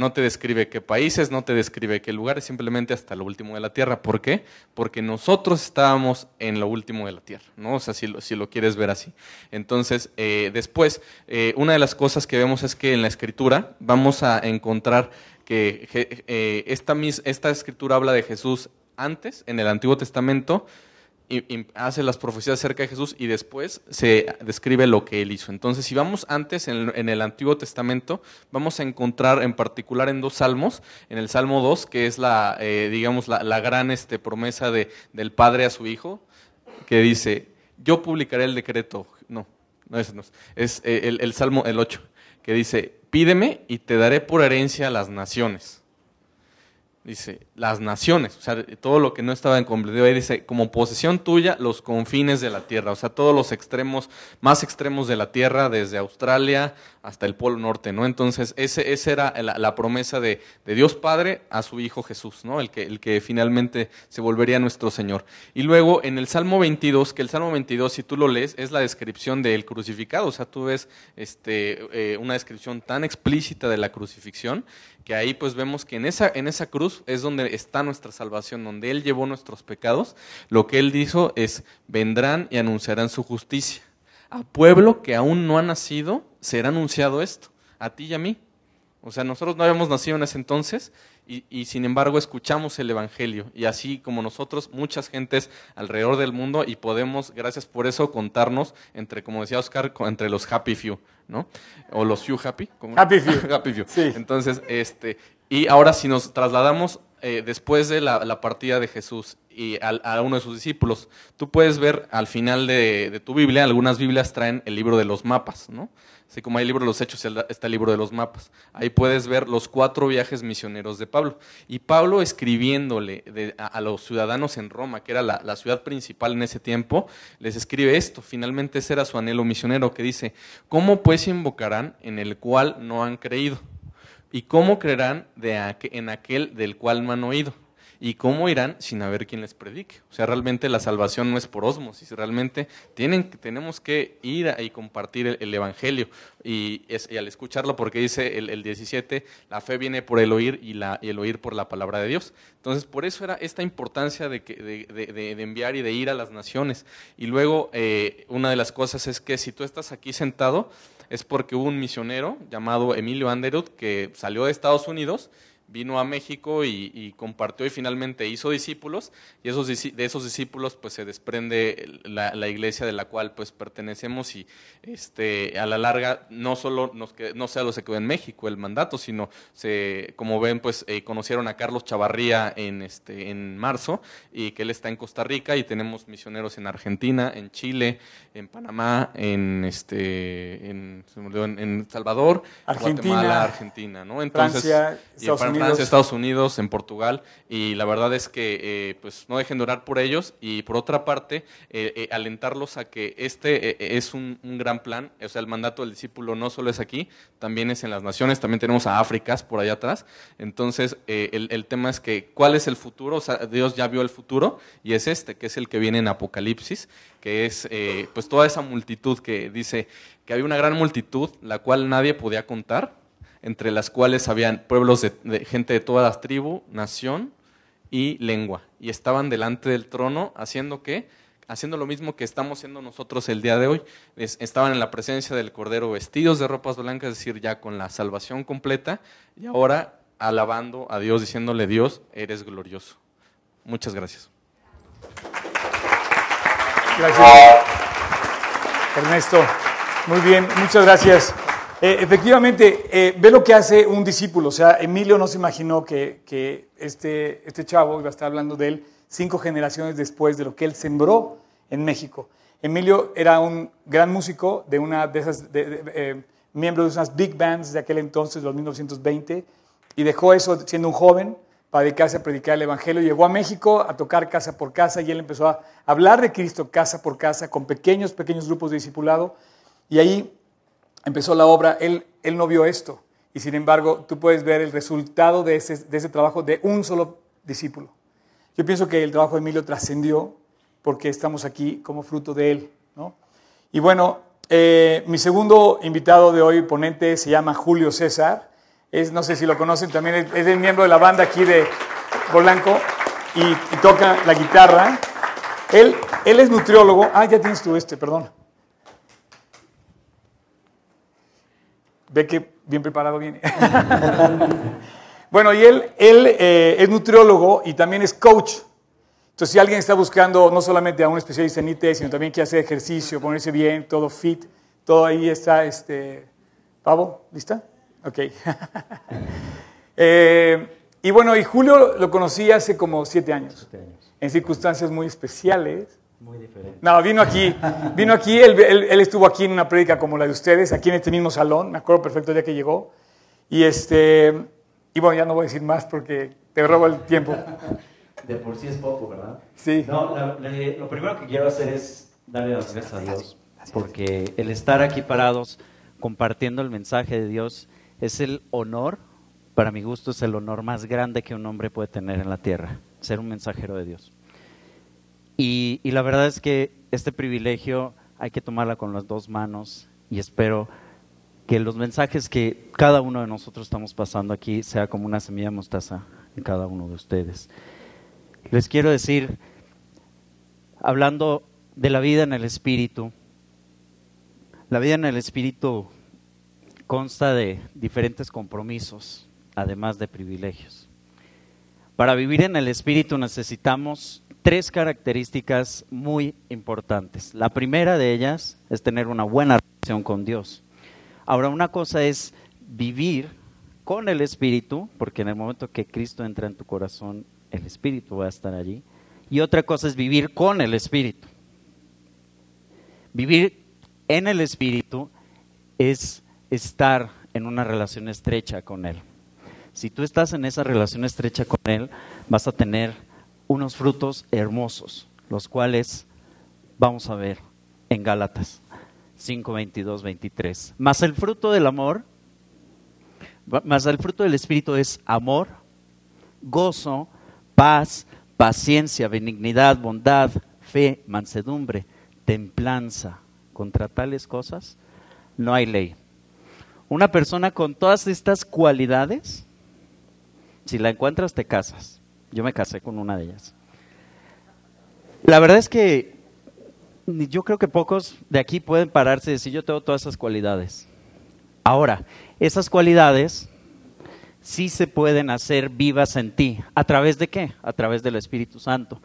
No te describe qué países, no te describe qué lugares, simplemente hasta lo último de la tierra. ¿Por qué? Porque nosotros estábamos en lo último de la tierra, ¿no? O sea, si lo, si lo quieres ver así. Entonces, eh, después, eh, una de las cosas que vemos es que en la escritura vamos a encontrar que eh, esta, esta escritura habla de Jesús antes, en el Antiguo Testamento, hace las profecías acerca de Jesús y después se describe lo que él hizo. Entonces, si vamos antes en, el Antiguo Testamento, vamos a encontrar en particular en dos salmos, en el Salmo 2, que es la, eh, digamos, la, gran este, promesa de, del Padre a su Hijo, que dice, yo publicaré el decreto, no, no es, no, es. Eh, el, Salmo, el 8, que dice, pídeme y te daré por herencia las naciones dice, las naciones, o sea, todo lo que no estaba en completo, ahí dice, como posesión tuya, los confines de la tierra, o sea, todos los extremos, más extremos de la tierra, desde Australia hasta el Polo Norte, ¿no? Entonces, ese, esa era la, promesa de, de, Dios Padre a su Hijo Jesús, ¿no? El que, el que finalmente se volvería nuestro Señor. Y luego, en el Salmo 22, que el Salmo 22, si tú lo lees, es la descripción del crucificado, o sea, tú ves este, eh, una descripción tan explícita de la crucifixión, que ahí pues vemos que en esa, en esa cruz es donde está nuestra salvación, donde Él llevó nuestros pecados, lo que Él dijo es, vendrán y anunciarán su justicia. A pueblo que aún no ha nacido, será anunciado esto, a ti y a mí. O sea, nosotros no habíamos nacido en ese entonces y, y, sin embargo escuchamos el Evangelio. Y así como nosotros, muchas gentes alrededor del mundo y podemos, gracias por eso, contarnos entre, como decía Oscar, entre los happy few, ¿no? O los few happy. ¿cómo? Happy few. happy few. Sí. Entonces, este, y ahora si nos trasladamos eh, después de la, la, partida de Jesús y a, a, uno de sus discípulos, tú puedes ver al final de, tu Biblia, algunas Biblias traen el libro de los mapas, ¿no? Así como hay el libro de los hechos, está el libro de los mapas. Ahí puedes ver los cuatro viajes misioneros de Pablo. Y Pablo escribiéndole a, los ciudadanos en Roma, que era la, ciudad principal en ese tiempo, les escribe esto. Finalmente ese era su anhelo misionero, que dice, ¿cómo pues invocarán en el cual no han creído? ¿Y cómo creerán en aquel del cual no han oído? ¿Y cómo irán sin haber quien les predique? O sea, realmente la salvación no es por osmosis, realmente tienen, tenemos que ir y compartir el, el Evangelio. Y, es, y, al escucharlo, porque dice el, el, 17, la fe viene por el oír y, la, y, el oír por la palabra de Dios. Entonces, por eso era esta importancia de, que, de, de, de enviar y de ir a las naciones. Y luego, eh, una de las cosas es que si tú estás aquí sentado, es porque hubo un misionero llamado Emilio Anderud que salió de Estados Unidos vino a México y, y, compartió y finalmente hizo discípulos y esos, de esos discípulos pues se desprende la, la, iglesia de la cual pues pertenecemos y este, a la larga no solo nos que, no solo se quedó en México el mandato, sino se, como ven pues eh, conocieron a Carlos Chavarría en, este, en marzo y que él está en Costa Rica y tenemos misioneros en Argentina, en Chile, en Panamá, en, este, en, en, Salvador, Argentina, Guatemala, Argentina, ¿no? Entonces, Francia, y Estados Unidos. Estados Unidos, en Portugal, y la verdad es que eh, pues no dejen de orar por ellos y por otra parte eh, eh, alentarlos a que este es un, gran plan, o sea, el mandato del discípulo no solo es aquí, también es en las naciones, también tenemos a África por allá atrás, entonces el, el, tema es que cuál es el futuro, o sea, Dios ya vio el futuro y es este, que es el que viene en Apocalipsis, que es pues toda esa multitud que dice que había una gran multitud, la cual nadie podía contar, entre las cuales habían pueblos de, gente de todas las tribus, nación y lengua. Y estaban delante del trono haciendo qué? Haciendo lo mismo que estamos haciendo nosotros el día de hoy. Es, estaban en la presencia del Cordero vestidos de ropas blancas, es decir, ya con la salvación completa, y ahora alabando a Dios, diciéndole, Dios, eres glorioso. Muchas gracias. Gracias. Ernesto. Muy bien, muchas gracias. Eh, efectivamente, eh, ve lo que hace un discípulo. O sea, Emilio no se imaginó que, este, este chavo, iba a estar hablando de él, cinco generaciones después de lo que él sembró en México. Emilio era un gran músico de una de esas, de, de, eh, miembro de unas big bands de aquel entonces, los 1920, y dejó eso siendo un joven, para dedicarse a predicar el Evangelio. Llegó a México a tocar casa por casa y él empezó a hablar de Cristo casa por casa con pequeños, pequeños grupos de discipulado. Y ahí empezó la obra. Él, él no vio esto. Y sin embargo, tú puedes ver el resultado de ese, de ese trabajo de un solo discípulo. Yo pienso que el trabajo de Emilio trascendió porque estamos aquí como fruto de él. ¿no? Y bueno, eh, mi segundo invitado de hoy, ponente, se llama Julio César. Es, no sé si lo conocen, también es, el miembro de la banda aquí de Polanco y, y toca la guitarra. Él, él es nutriólogo. Ah, ya tienes tú este, perdón. Ve que bien preparado viene. bueno, y él, él eh, es nutriólogo y también es coach. Entonces, si alguien está buscando no solamente a un especialista en IT, sino también quiere hacer ejercicio, ponerse bien, todo fit, todo ahí está. Este... ¿Pavo? ¿Lista? Ok. Eh, y bueno, y Julio lo conocí hace como siete años, Siete años. en circunstancias muy especiales. Muy diferente. No, vino aquí, vino aquí, él, él- él estuvo aquí en una prédica como la de ustedes, aquí en este mismo salón, me acuerdo perfecto el día que llegó. Y este, y bueno, ya no voy a decir más porque te robo el tiempo. De por sí es poco, ¿verdad? Sí. No, la- la- lo primero que quiero hacer es darle las gracias a Dios, porque el estar aquí parados compartiendo el mensaje de Dios es el honor, para mi gusto es el honor más grande que un hombre puede tener en la tierra, ser un mensajero de Dios. Y, la verdad es que este privilegio hay que tomarla con las dos manos y espero que los mensajes que cada uno de nosotros estamos pasando aquí sea como una semilla de mostaza en cada uno de ustedes. Les quiero decir, hablando de la vida en el Espíritu, la vida en el Espíritu consta de diferentes compromisos, además de privilegios. Para vivir en el Espíritu necesitamos tres características muy importantes. La primera de ellas es tener una buena relación con Dios. Ahora, una cosa es vivir con el Espíritu, porque en el momento que Cristo entra en tu corazón, el Espíritu va a estar allí. Y otra cosa es vivir con el Espíritu. Vivir en el Espíritu es estar en una relación estrecha con Él. Si tú estás en esa relación estrecha con Él, vas a tener unos frutos hermosos, los cuales vamos a ver en Gálatas 5, 22, 23. Más el fruto del amor, más el fruto del Espíritu es amor, gozo, paz, paciencia, benignidad, bondad, fe, mansedumbre, templanza. Contra tales cosas no hay ley. Una persona con todas estas cualidades, si la encuentras te casas. Yo me casé con una de ellas. La verdad es que yo creo que pocos de aquí pueden pararse y decir yo tengo todas esas cualidades. Ahora, esas cualidades sí se pueden hacer vivas en ti. ¿A través de qué? A través del Espíritu Santo.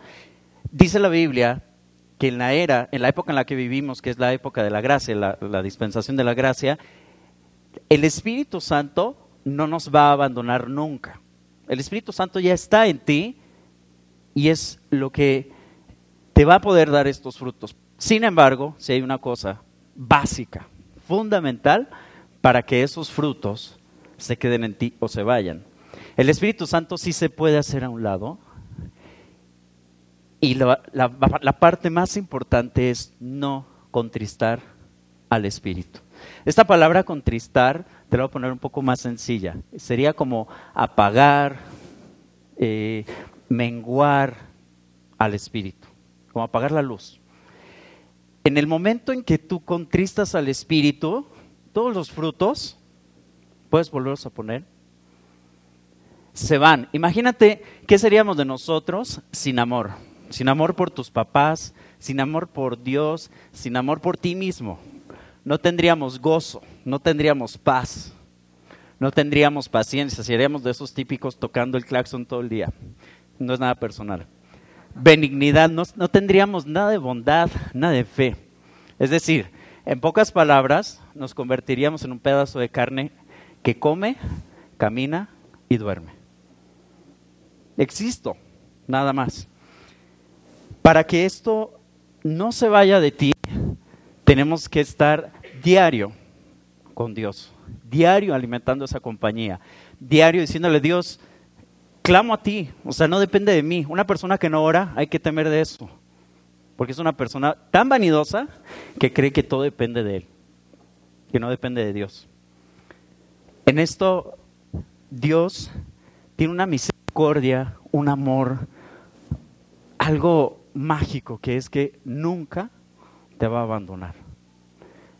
Dice la Biblia que en la era, en la época en la que vivimos, que es la época de la gracia, la, la dispensación de la gracia, el Espíritu Santo no nos va a abandonar nunca. El Espíritu Santo ya está en ti y es lo que te va a poder dar estos frutos. Sin embargo, si hay una cosa básica, fundamental, para que esos frutos se queden en ti o se vayan. El Espíritu Santo sí se puede hacer a un lado. Y la, la- parte más importante es no contristar al Espíritu. Esta palabra contristar, te la voy a poner un poco más sencilla. Sería como apagar, eh, menguar al Espíritu, como apagar la luz. En el momento en que tú contristas al Espíritu, todos los frutos, puedes volverlos a poner, se van. Imagínate qué seríamos de nosotros sin amor. Sin amor por tus papás, sin amor por Dios, sin amor por ti mismo. No tendríamos gozo, no tendríamos paz, no tendríamos paciencia, seríamos de esos típicos tocando el claxon todo el día. No es nada personal. Benignidad, no, no tendríamos nada de bondad, nada de fe. Es decir, en pocas palabras, nos convertiríamos en un pedazo de carne que come, camina y duerme. Existo, nada más. Para que esto no se vaya de ti, tenemos que estar diario con Dios, diario alimentando esa compañía, diario diciéndole, Dios, clamo a ti, o sea, no depende de mí. Una persona que no ora, hay que temer de eso, porque es una persona tan vanidosa que cree que todo depende de él, que no depende de Dios. En esto, Dios tiene una misericordia, un amor, algo mágico, que es que nunca te va a abandonar.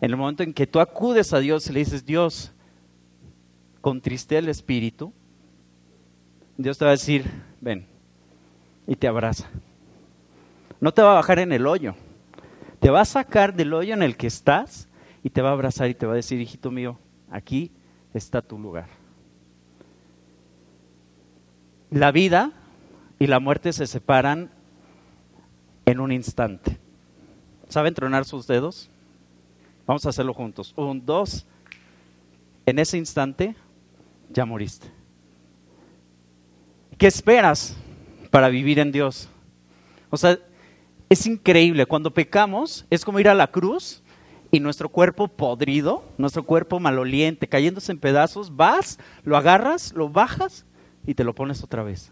En el momento en que tú acudes a Dios y le dices, Dios, contriste el espíritu, Dios te va a decir, ven, y te abraza. No te va a bajar en el hoyo, te va a sacar del hoyo en el que estás y te va a abrazar y te va a decir, hijito mío, aquí está tu lugar. La vida y la muerte se separan en un instante. ¿Saben tronar sus dedos? Vamos a hacerlo juntos. Un, dos. En ese instante ya moriste. ¿Qué esperas para vivir en Dios? O sea, es increíble. Cuando pecamos es como ir a la cruz y nuestro cuerpo podrido, nuestro cuerpo maloliente, cayéndose en pedazos, vas, lo agarras, lo bajas y te lo pones otra vez.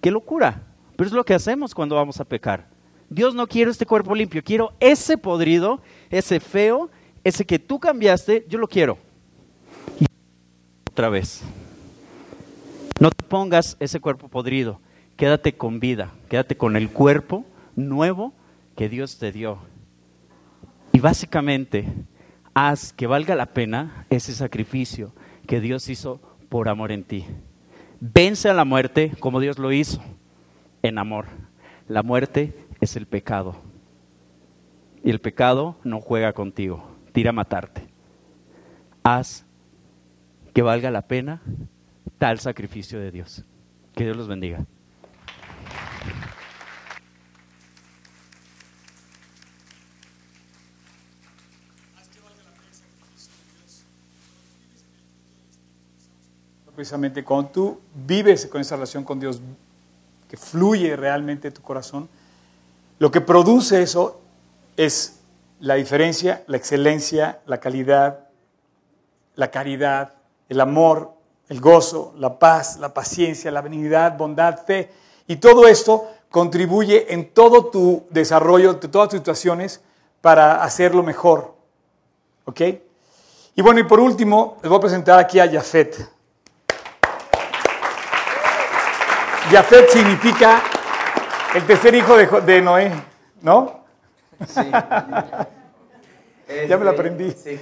¡Qué locura! Pero es lo que hacemos cuando vamos a pecar. Dios no quiere este cuerpo limpio, quiero ese podrido, ese feo, ese que tú cambiaste, yo lo quiero. Y otra vez. No te pongas ese cuerpo podrido, quédate con vida, quédate con el cuerpo nuevo que Dios te dio. Y básicamente, haz que valga la pena ese sacrificio que Dios hizo por amor en ti. Vence a la muerte como Dios lo hizo, en amor. La muerte es el pecado. Y el pecado no juega contigo, tira a matarte. Haz que valga la pena tal sacrificio de Dios. Que Dios los bendiga. Precisamente cuando tú vives con esa relación con Dios, que fluye realmente tu corazón, lo que produce eso es la diferencia, la excelencia, la calidad, la caridad, el amor, el gozo, la paz, la paciencia, la benignidad, bondad, fe. Y todo esto contribuye en todo tu desarrollo, de todas tus situaciones, para hacerlo mejor. ¿Ok? Y bueno, y por último, les voy a presentar aquí a Jafet. Jafet significa el tercer hijo de, de Noé, ¿no? Sí. Ya me lo aprendí. Sí,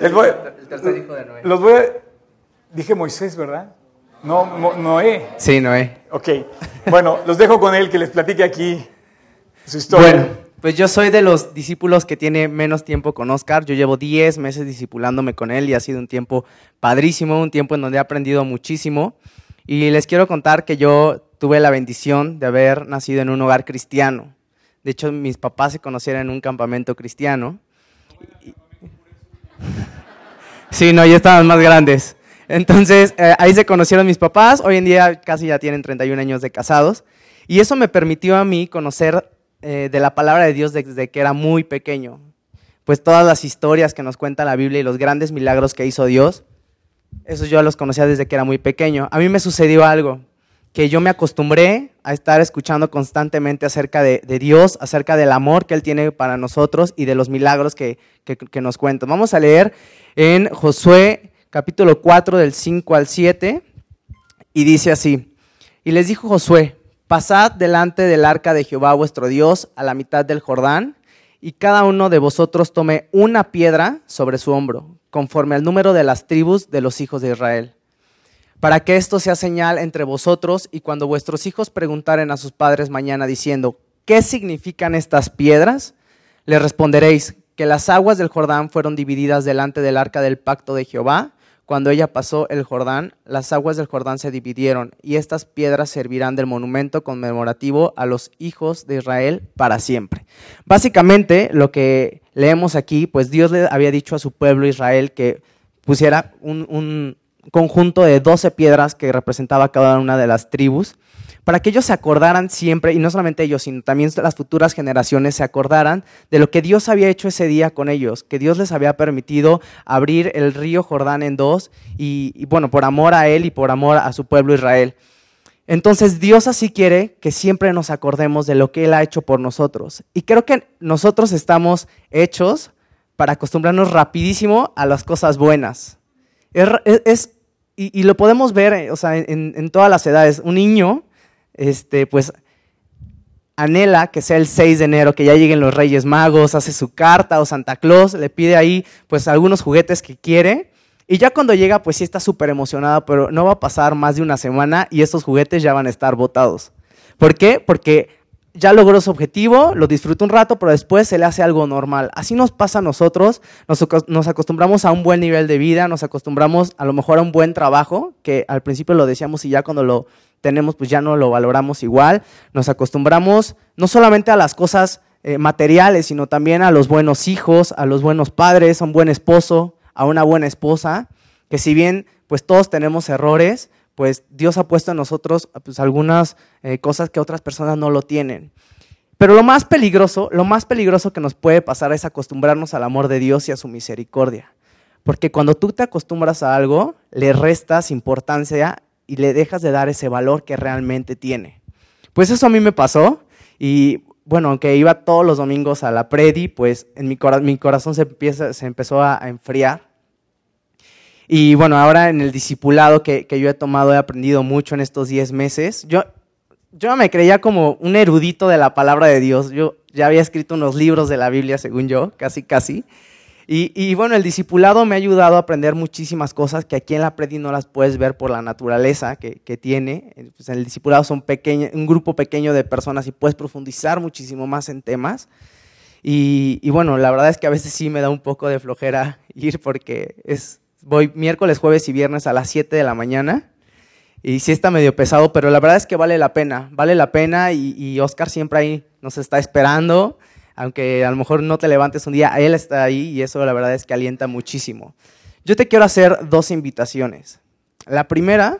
el, voy- el tercer hijo de Noé. Los voy a... Dije Moisés, ¿verdad? No, Mo- Noé. Sí, Noé. Ok. Bueno, los dejo con él que les platique aquí su historia. Bueno, pues yo soy de los discípulos que tiene menos tiempo con Oscar. Yo llevo 10 meses discipulándome con él y ha sido un tiempo padrísimo, un tiempo en donde he aprendido muchísimo. Y les quiero contar que yo tuve la bendición de haber nacido en un hogar cristiano. De hecho, mis papás se conocieron en un campamento cristiano. Sí, no, ya estaban más grandes. Entonces, eh, ahí se conocieron mis papás. Hoy en día casi ya tienen 31 años de casados. Y eso me permitió a mí conocer eh, de la palabra de Dios desde que era muy pequeño. Pues todas las historias que nos cuenta la Biblia y los grandes milagros que hizo Dios, esos yo los conocía desde que era muy pequeño. A mí me sucedió algo, que yo me acostumbré a estar escuchando constantemente acerca de, Dios, acerca del amor que Él tiene para nosotros y de los milagros que, que- que nos cuenta. Vamos a leer en Josué capítulo 4 del 5 al 7 y dice así, y les dijo Josué, pasad delante del arca de Jehová vuestro Dios a la mitad del Jordán, y cada uno de vosotros tome una piedra sobre su hombro, conforme al número de las tribus de los hijos de Israel para que esto sea señal entre vosotros y cuando vuestros hijos preguntaren a sus padres mañana diciendo, ¿qué significan estas piedras? Les responderéis que las aguas del Jordán fueron divididas delante del arca del pacto de Jehová. Cuando ella pasó el Jordán, las aguas del Jordán se dividieron y estas piedras servirán del monumento conmemorativo a los hijos de Israel para siempre. Básicamente lo que leemos aquí, pues Dios le había dicho a su pueblo Israel que pusiera un, un conjunto de 12 piedras que representaba cada una de las tribus, para que ellos se acordaran siempre, y no solamente ellos, sino también las futuras generaciones se acordaran de lo que Dios había hecho ese día con ellos, que Dios les había permitido abrir el río Jordán en dos, y, y bueno, por amor a Él y por amor a su pueblo Israel. Entonces Dios así quiere que siempre nos acordemos de lo que Él ha hecho por nosotros. Y creo que nosotros estamos hechos para acostumbrarnos rapidísimo a las cosas buenas. Es, es- y, y lo podemos ver eh, o sea, en, en todas las edades. Un niño, este, pues anhela que sea el 6 de enero, que ya lleguen los Reyes Magos, hace su carta o Santa Claus, le pide ahí pues algunos juguetes que quiere. Y ya cuando llega, pues sí está súper emocionada, pero no va a pasar más de una semana y estos juguetes ya van a estar botados. ¿Por qué? Porque ya logró su objetivo, lo disfruta un rato, pero después se le hace algo normal. Así nos pasa a nosotros, nos, acos- nos acostumbramos a un buen nivel de vida, nos acostumbramos a lo mejor a un buen trabajo, que al principio lo decíamos y ya cuando lo tenemos, pues ya no lo valoramos igual. Nos acostumbramos no solamente a las cosas eh, materiales, sino también a los buenos hijos, a los buenos padres, a un buen esposo, a una buena esposa, que si bien pues todos tenemos errores, pues Dios ha puesto en nosotros pues, algunas eh, cosas que otras personas no lo tienen. Pero lo más peligroso, lo más peligroso que nos puede pasar es acostumbrarnos al amor de Dios y a su misericordia. Porque cuando tú te acostumbras a algo, le restas importancia y le dejas de dar ese valor que realmente tiene. Pues eso a mí me pasó y bueno, aunque iba todos los domingos a la predi, pues en mi, cora- mi corazón se, empieza, se empezó a, enfriar. Y bueno, ahora en el discipulado que, que yo he tomado, he aprendido mucho en estos 10 meses. Yo, yo me creía como un erudito de la palabra de Dios. Yo ya había escrito unos libros de la Biblia, según yo, casi, casi. Y, y bueno, el discipulado me ha ayudado a aprender muchísimas cosas que aquí en la Predi no las puedes ver por la naturaleza que, que tiene. Eh, Pues en el discipulado son pequeño, un grupo pequeño de personas y puedes profundizar muchísimo más en temas. Y, y bueno, la verdad es que a veces sí me da un poco de flojera ir porque es, voy miércoles, jueves y viernes a las 7 de la mañana. Y sí está medio pesado, pero la verdad es que vale la pena, vale la pena y, y Oscar siempre ahí nos está esperando, aunque a lo mejor no te levantes un día, él está ahí y eso la verdad es que alienta muchísimo. Yo te quiero hacer dos invitaciones. La primera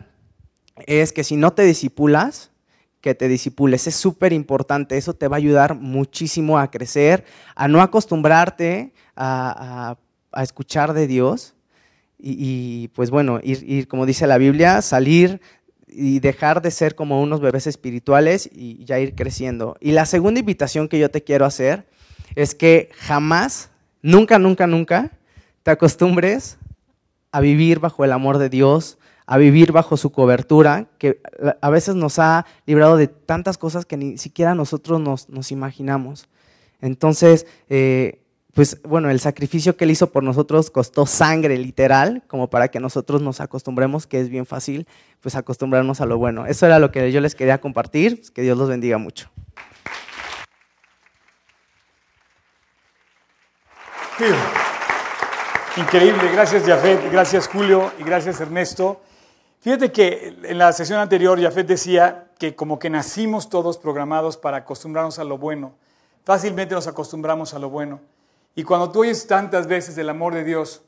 es que si no te disipulas, que te disipules. Es súper importante, eso te va a ayudar muchísimo a crecer, a no acostumbrarte a, a- a escuchar de Dios y, pues bueno, ir, ir, como dice la Biblia, salir y dejar de ser como unos bebés espirituales y ya ir creciendo. Y la segunda invitación que yo te quiero hacer es que jamás, nunca, nunca, nunca te acostumbres a vivir bajo el amor de Dios, a vivir bajo su cobertura, que a veces nos ha librado de tantas cosas que ni siquiera nosotros nos, nos imaginamos. Entonces, eh, pues bueno, el sacrificio que él hizo por nosotros costó sangre literal, como para que nosotros nos acostumbremos, que es bien fácil, pues acostumbrarnos a lo bueno. Eso era lo que yo les quería compartir, pues, que Dios los bendiga mucho. Increíble, gracias Jafet, gracias Julio y gracias Ernesto. Fíjate que en la sesión anterior Jafet decía que como que nacimos todos programados para acostumbrarnos a lo bueno. Fácilmente nos acostumbramos a lo bueno. Y cuando tú oyes tantas veces el amor de Dios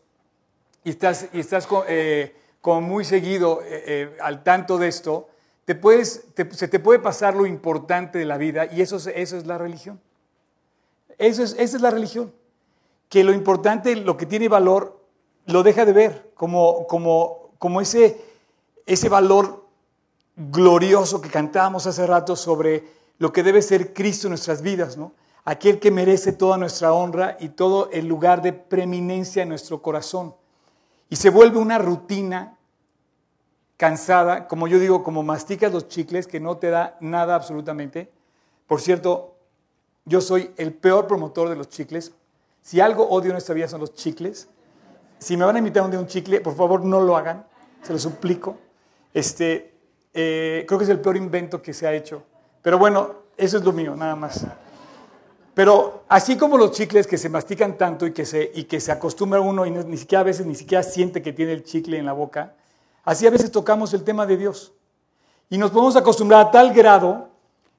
y estás, y estás co- eh, muy seguido eh, eh, al tanto de esto, te puedes, se te puede pasar lo importante de la vida y eso es, eso es la religión. Eso es, esa es la religión. Que lo importante, lo que tiene valor, lo deja de ver como, como, como ese, ese valor glorioso que cantábamos hace rato sobre lo que debe ser Cristo en nuestras vidas, ¿no? Aquel que merece toda nuestra honra y todo el lugar de preeminencia en nuestro corazón. Y se vuelve una rutina cansada, como yo digo, como masticas los chicles, que no te da nada absolutamente. Por cierto, yo soy el peor promotor de los chicles. Si algo odio en nuestra vida son los chicles. Si me van a invitar un día un chicle, por favor no lo hagan, se lo suplico. Este, eh, creo que es el peor invento que se ha hecho. Pero bueno, eso es lo mío, nada más. Pero así como los chicles que se mastican tanto y que se, y que se acostumbra uno y ni siquiera a veces ni siquiera siente que tiene el chicle en la boca, así a veces tocamos el tema de Dios. Y nos podemos acostumbrar a tal grado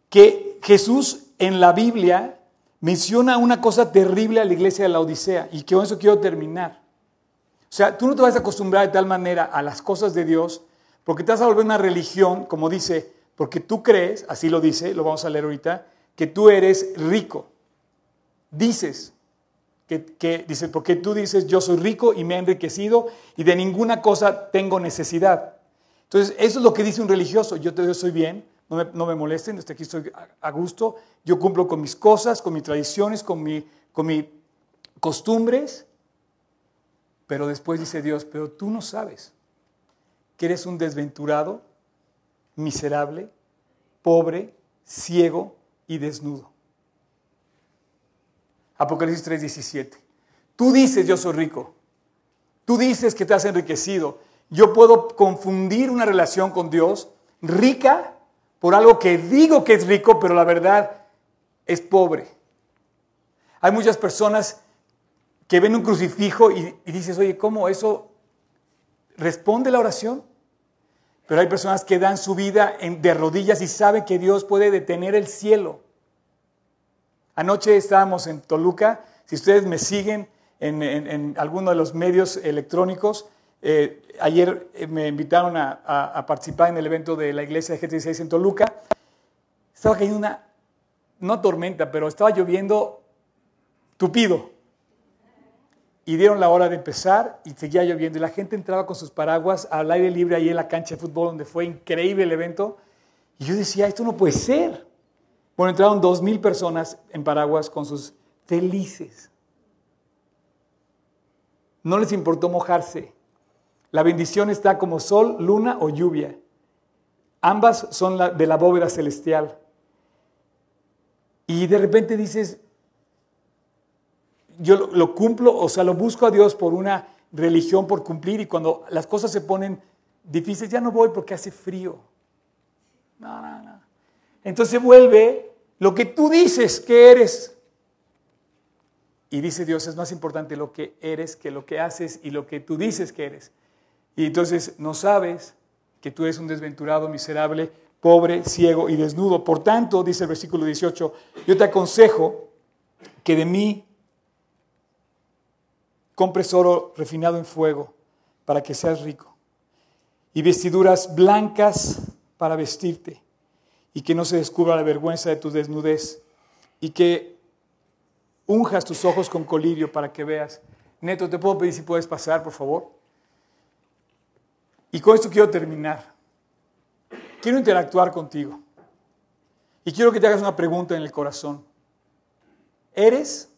que Jesús en la Biblia menciona una cosa terrible a la iglesia de la Odisea y que con eso quiero terminar. O sea, tú no te vas a acostumbrar de tal manera a las cosas de Dios porque te vas a volver una religión, como dice, porque tú crees, así lo dice, lo vamos a leer ahorita, que tú eres rico. Dices, que, porque tú dices, yo soy rico y me he enriquecido y de ninguna cosa tengo necesidad. Entonces, eso es lo que dice un religioso. Yo, yo soy bien, no me, no me molesten, desde aquí estoy a gusto. Yo cumplo con mis cosas, con mis tradiciones, con mi, con mis costumbres. Pero después dice Dios, pero tú no sabes que eres un desventurado, miserable, pobre, ciego y desnudo. Apocalipsis 3:17. Tú dices, yo soy rico. Tú dices que te has enriquecido. Yo puedo confundir una relación con Dios rica por algo que digo que es rico, pero la verdad es pobre. Hay muchas personas que ven un crucifijo y, dices, oye, ¿cómo eso responde la oración? Pero hay personas que dan su vida de rodillas y saben que Dios puede detener el cielo. Anoche estábamos en Toluca. Si ustedes me siguen en, en- alguno de los medios electrónicos, eh, ayer eh, me invitaron a, participar en el evento de la iglesia de G16 en Toluca. Estaba cayendo una, no tormenta, pero estaba lloviendo tupido. Y dieron la hora de empezar y seguía lloviendo. Y la gente entraba con sus paraguas al aire libre ahí en la cancha de fútbol, donde fue increíble el evento. Y yo decía, esto no puede ser. Bueno, entraron dos mil personas en paraguas con sus felices. No les importó mojarse. La bendición está como sol, luna o lluvia. Ambas son de la bóveda celestial. Y de repente dices, yo lo, lo cumplo, o sea, lo busco a Dios por una religión, por cumplir, y cuando las cosas se ponen difíciles, ya no voy porque hace frío. No, no, Entonces vuelve lo que tú dices que eres. Y dice Dios, es más importante lo que eres que lo que haces y lo que tú dices que eres. Y entonces no sabes que tú eres un desventurado, miserable, pobre, ciego y desnudo. Por tanto, dice el versículo 18, yo te aconsejo que de mí compres oro refinado en fuego para que seas rico y vestiduras blancas para vestirte y que no se descubra la vergüenza de tu desnudez y que unjas tus ojos con colirio para que veas. Neto, te puedo pedir si puedes pasar, por favor. Y con esto quiero terminar. Quiero interactuar contigo. Y quiero que te hagas una pregunta en el corazón. ¿Eres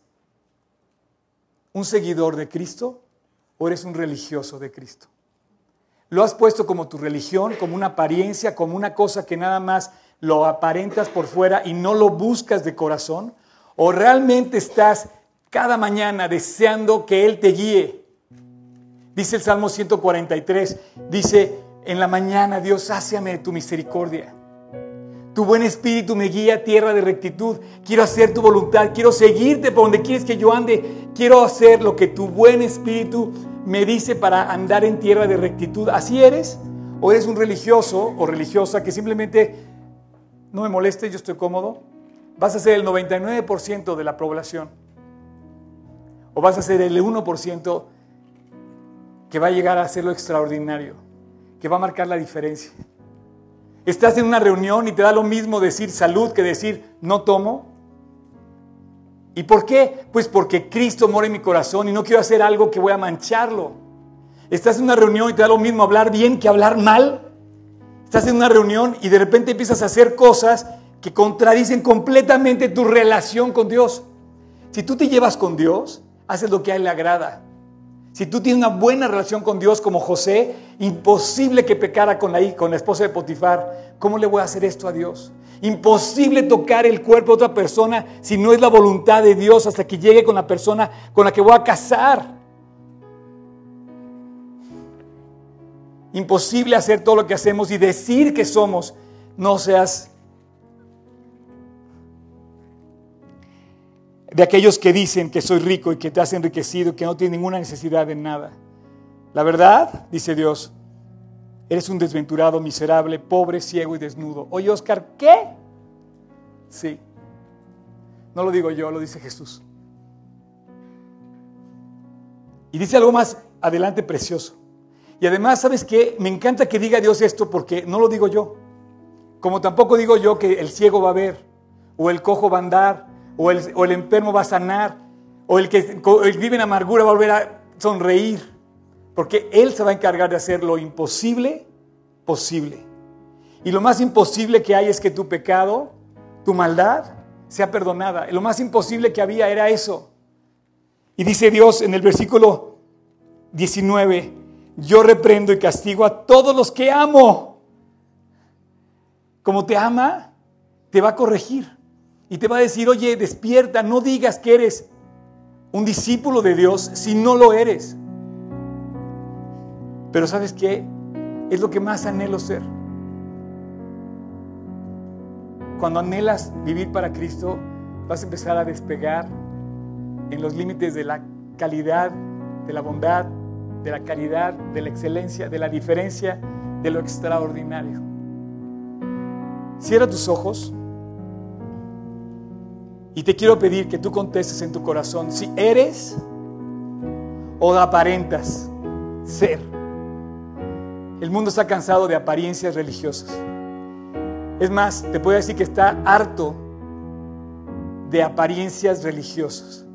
un seguidor de Cristo o eres un religioso de Cristo? ¿Lo has puesto como tu religión, como una apariencia, como una cosa que nada más lo aparentas por fuera y no lo buscas de corazón? ¿O realmente estás cada mañana deseando que Él te guíe? Dice el Salmo 143, dice, en la mañana Dios, sáciame de tu misericordia. Tu buen espíritu me guía a tierra de rectitud. Quiero hacer tu voluntad, quiero seguirte por donde quieres que yo ande. Quiero hacer lo que tu buen espíritu me dice para andar en tierra de rectitud. ¿Así eres? ¿O eres un religioso o religiosa que simplemente no me moleste, yo estoy cómodo? ¿Vas a ser el 99% de la población? ¿O vas a ser el 1% que va a llegar a ser lo extraordinario? Que va a marcar la diferencia. Estás en una reunión y te da lo mismo decir salud que decir no tomo. ¿Y por qué? Pues porque Cristo mora en mi corazón y no quiero hacer algo que voy a mancharlo. Estás en una reunión y te da lo mismo hablar bien que hablar mal. Estás en una reunión y de repente empiezas a hacer cosas que contradicen completamente tu relación con Dios. Si tú te llevas con Dios, haces lo que a Él le agrada. Si tú tienes una buena relación con Dios como José, imposible que pecara con la, con la esposa de Potifar. ¿Cómo le voy a hacer esto a Dios? Imposible tocar el cuerpo de otra persona si no es la voluntad de Dios hasta que llegue con la persona con la que voy a casar. Imposible hacer todo lo que hacemos y decir que somos. No seas de aquellos que dicen que soy rico y que te has enriquecido, que no tienes ninguna necesidad de nada. La verdad, dice Dios, eres un desventurado, miserable, pobre, ciego y desnudo. Oye, Oscar, ¿qué? Sí. No lo digo yo, lo dice Jesús. Y dice algo más adelante precioso. Y además, ¿sabes qué? Me encanta que diga Dios esto porque no lo digo yo. Como tampoco digo yo que el ciego va a ver, o el cojo va a andar, o el, o el enfermo va a sanar, o el que vive en amargura va a volver a sonreír. Porque Él se va a encargar de hacer lo imposible posible. Y lo más imposible que hay es que tu pecado, tu maldad, sea perdonada. Lo más imposible que había era eso. Y dice Dios en el versículo 19, yo reprendo y castigo a todos los que amo. Como te ama, te va a corregir y te va a decir, oye, despierta, no digas que eres un discípulo de Dios si no lo eres. Pero ¿sabes qué? Es lo que más anhelo ser. Cuando anhelas vivir para Cristo, vas a empezar a despegar en los límites de la calidad, de la bondad, de la caridad, de la excelencia, de la diferencia, de lo extraordinario. Cierra tus ojos y te quiero pedir que tú contestes en tu corazón si eres o aparentas ser. El mundo está cansado de apariencias religiosas. Es más, te puedo decir que está harto de apariencias religiosas.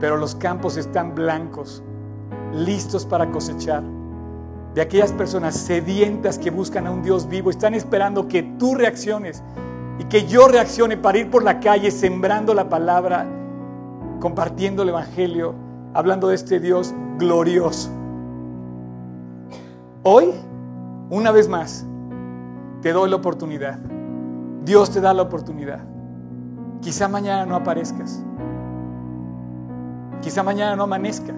Pero los campos están blancos, listos para cosechar. De aquellas personas sedientas que buscan a un Dios vivo, están esperando que tú reacciones y que yo reaccione para ir por la calle sembrando la palabra, compartiendo el Evangelio, hablando de este Dios glorioso. Hoy, una vez más, te doy la oportunidad. Dios te da la oportunidad. Quizá mañana no aparezcas. Quizá mañana no amanezca.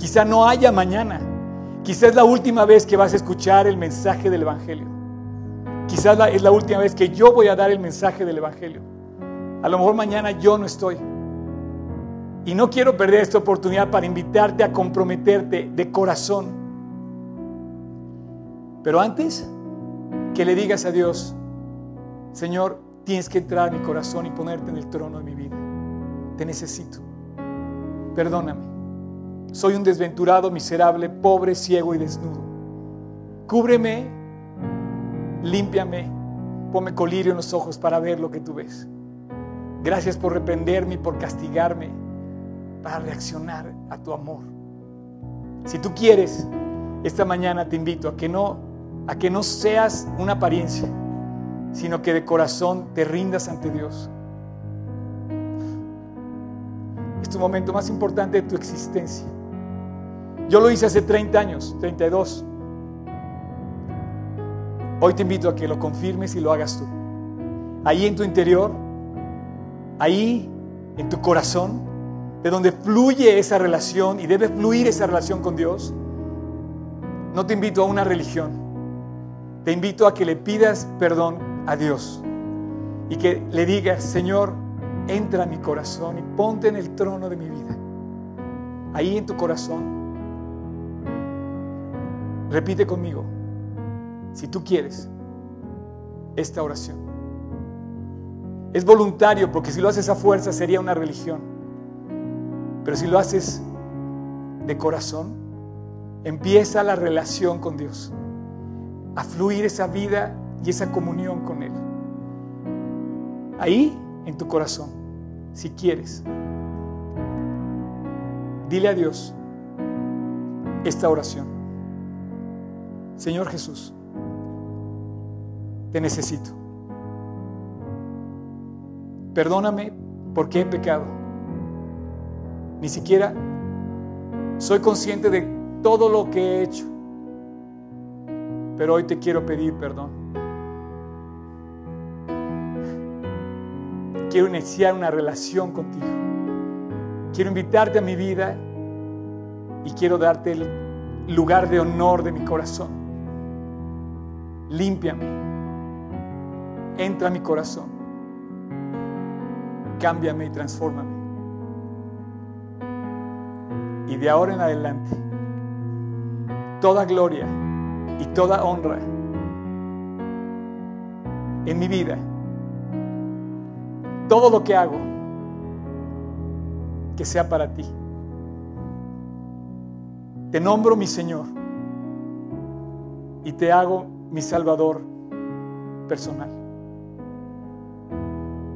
Quizá no haya mañana. Quizá es la última vez que vas a escuchar el mensaje del Evangelio. Quizás es la última vez que yo voy a dar el mensaje del Evangelio. A lo mejor mañana yo no estoy. Y no quiero perder esta oportunidad para invitarte a comprometerte de corazón. Pero antes, que le digas a Dios, Señor, tienes que entrar a mi corazón y ponerte en el trono de mi vida. Te necesito. Perdóname. Soy un desventurado, miserable, pobre, ciego y desnudo. Cúbreme, límpiame, ponme colirio en los ojos para ver lo que tú ves. Gracias por reprenderme y por castigarme para reaccionar a tu amor. Si tú quieres, esta mañana te invito a que no a que no seas una apariencia, sino que de corazón te rindas ante Dios. Es tu momento más importante de tu existencia. Yo lo hice hace 30 años, 32. Hoy te invito a que lo confirmes y lo hagas tú. Ahí en tu interior, ahí en tu corazón, de donde fluye esa relación y debe fluir esa relación con Dios, no te invito a una religión, te invito a que le pidas perdón a Dios y que le digas, Señor, entra a mi corazón y ponte en el trono de mi vida. Ahí en tu corazón. Repite conmigo, si tú quieres, esta oración. Es voluntario porque si lo haces a fuerza sería una religión. Pero si lo haces de corazón, empieza la relación con Dios a fluir esa vida y esa comunión con Él. Ahí, en tu corazón, si quieres, dile a Dios esta oración. Señor Jesús, te necesito. Perdóname porque he pecado. Ni siquiera soy consciente de todo lo que he hecho pero hoy te quiero pedir perdón. Quiero iniciar una relación contigo. Quiero invitarte a mi vida y quiero darte el lugar de honor de mi corazón. Límpiame. Entra a mi corazón. Cámbiame y transfórmame. Y de ahora en adelante, toda gloria y toda honra en mi vida. Todo lo que hago, que sea para ti. Te nombro mi Señor y te hago mi Salvador personal.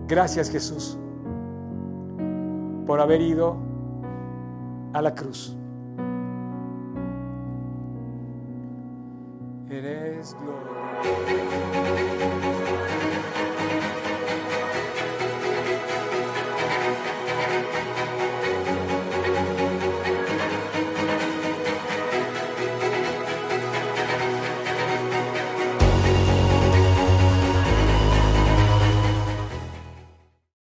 Gracias Jesús por haber ido a la cruz. eres gloria.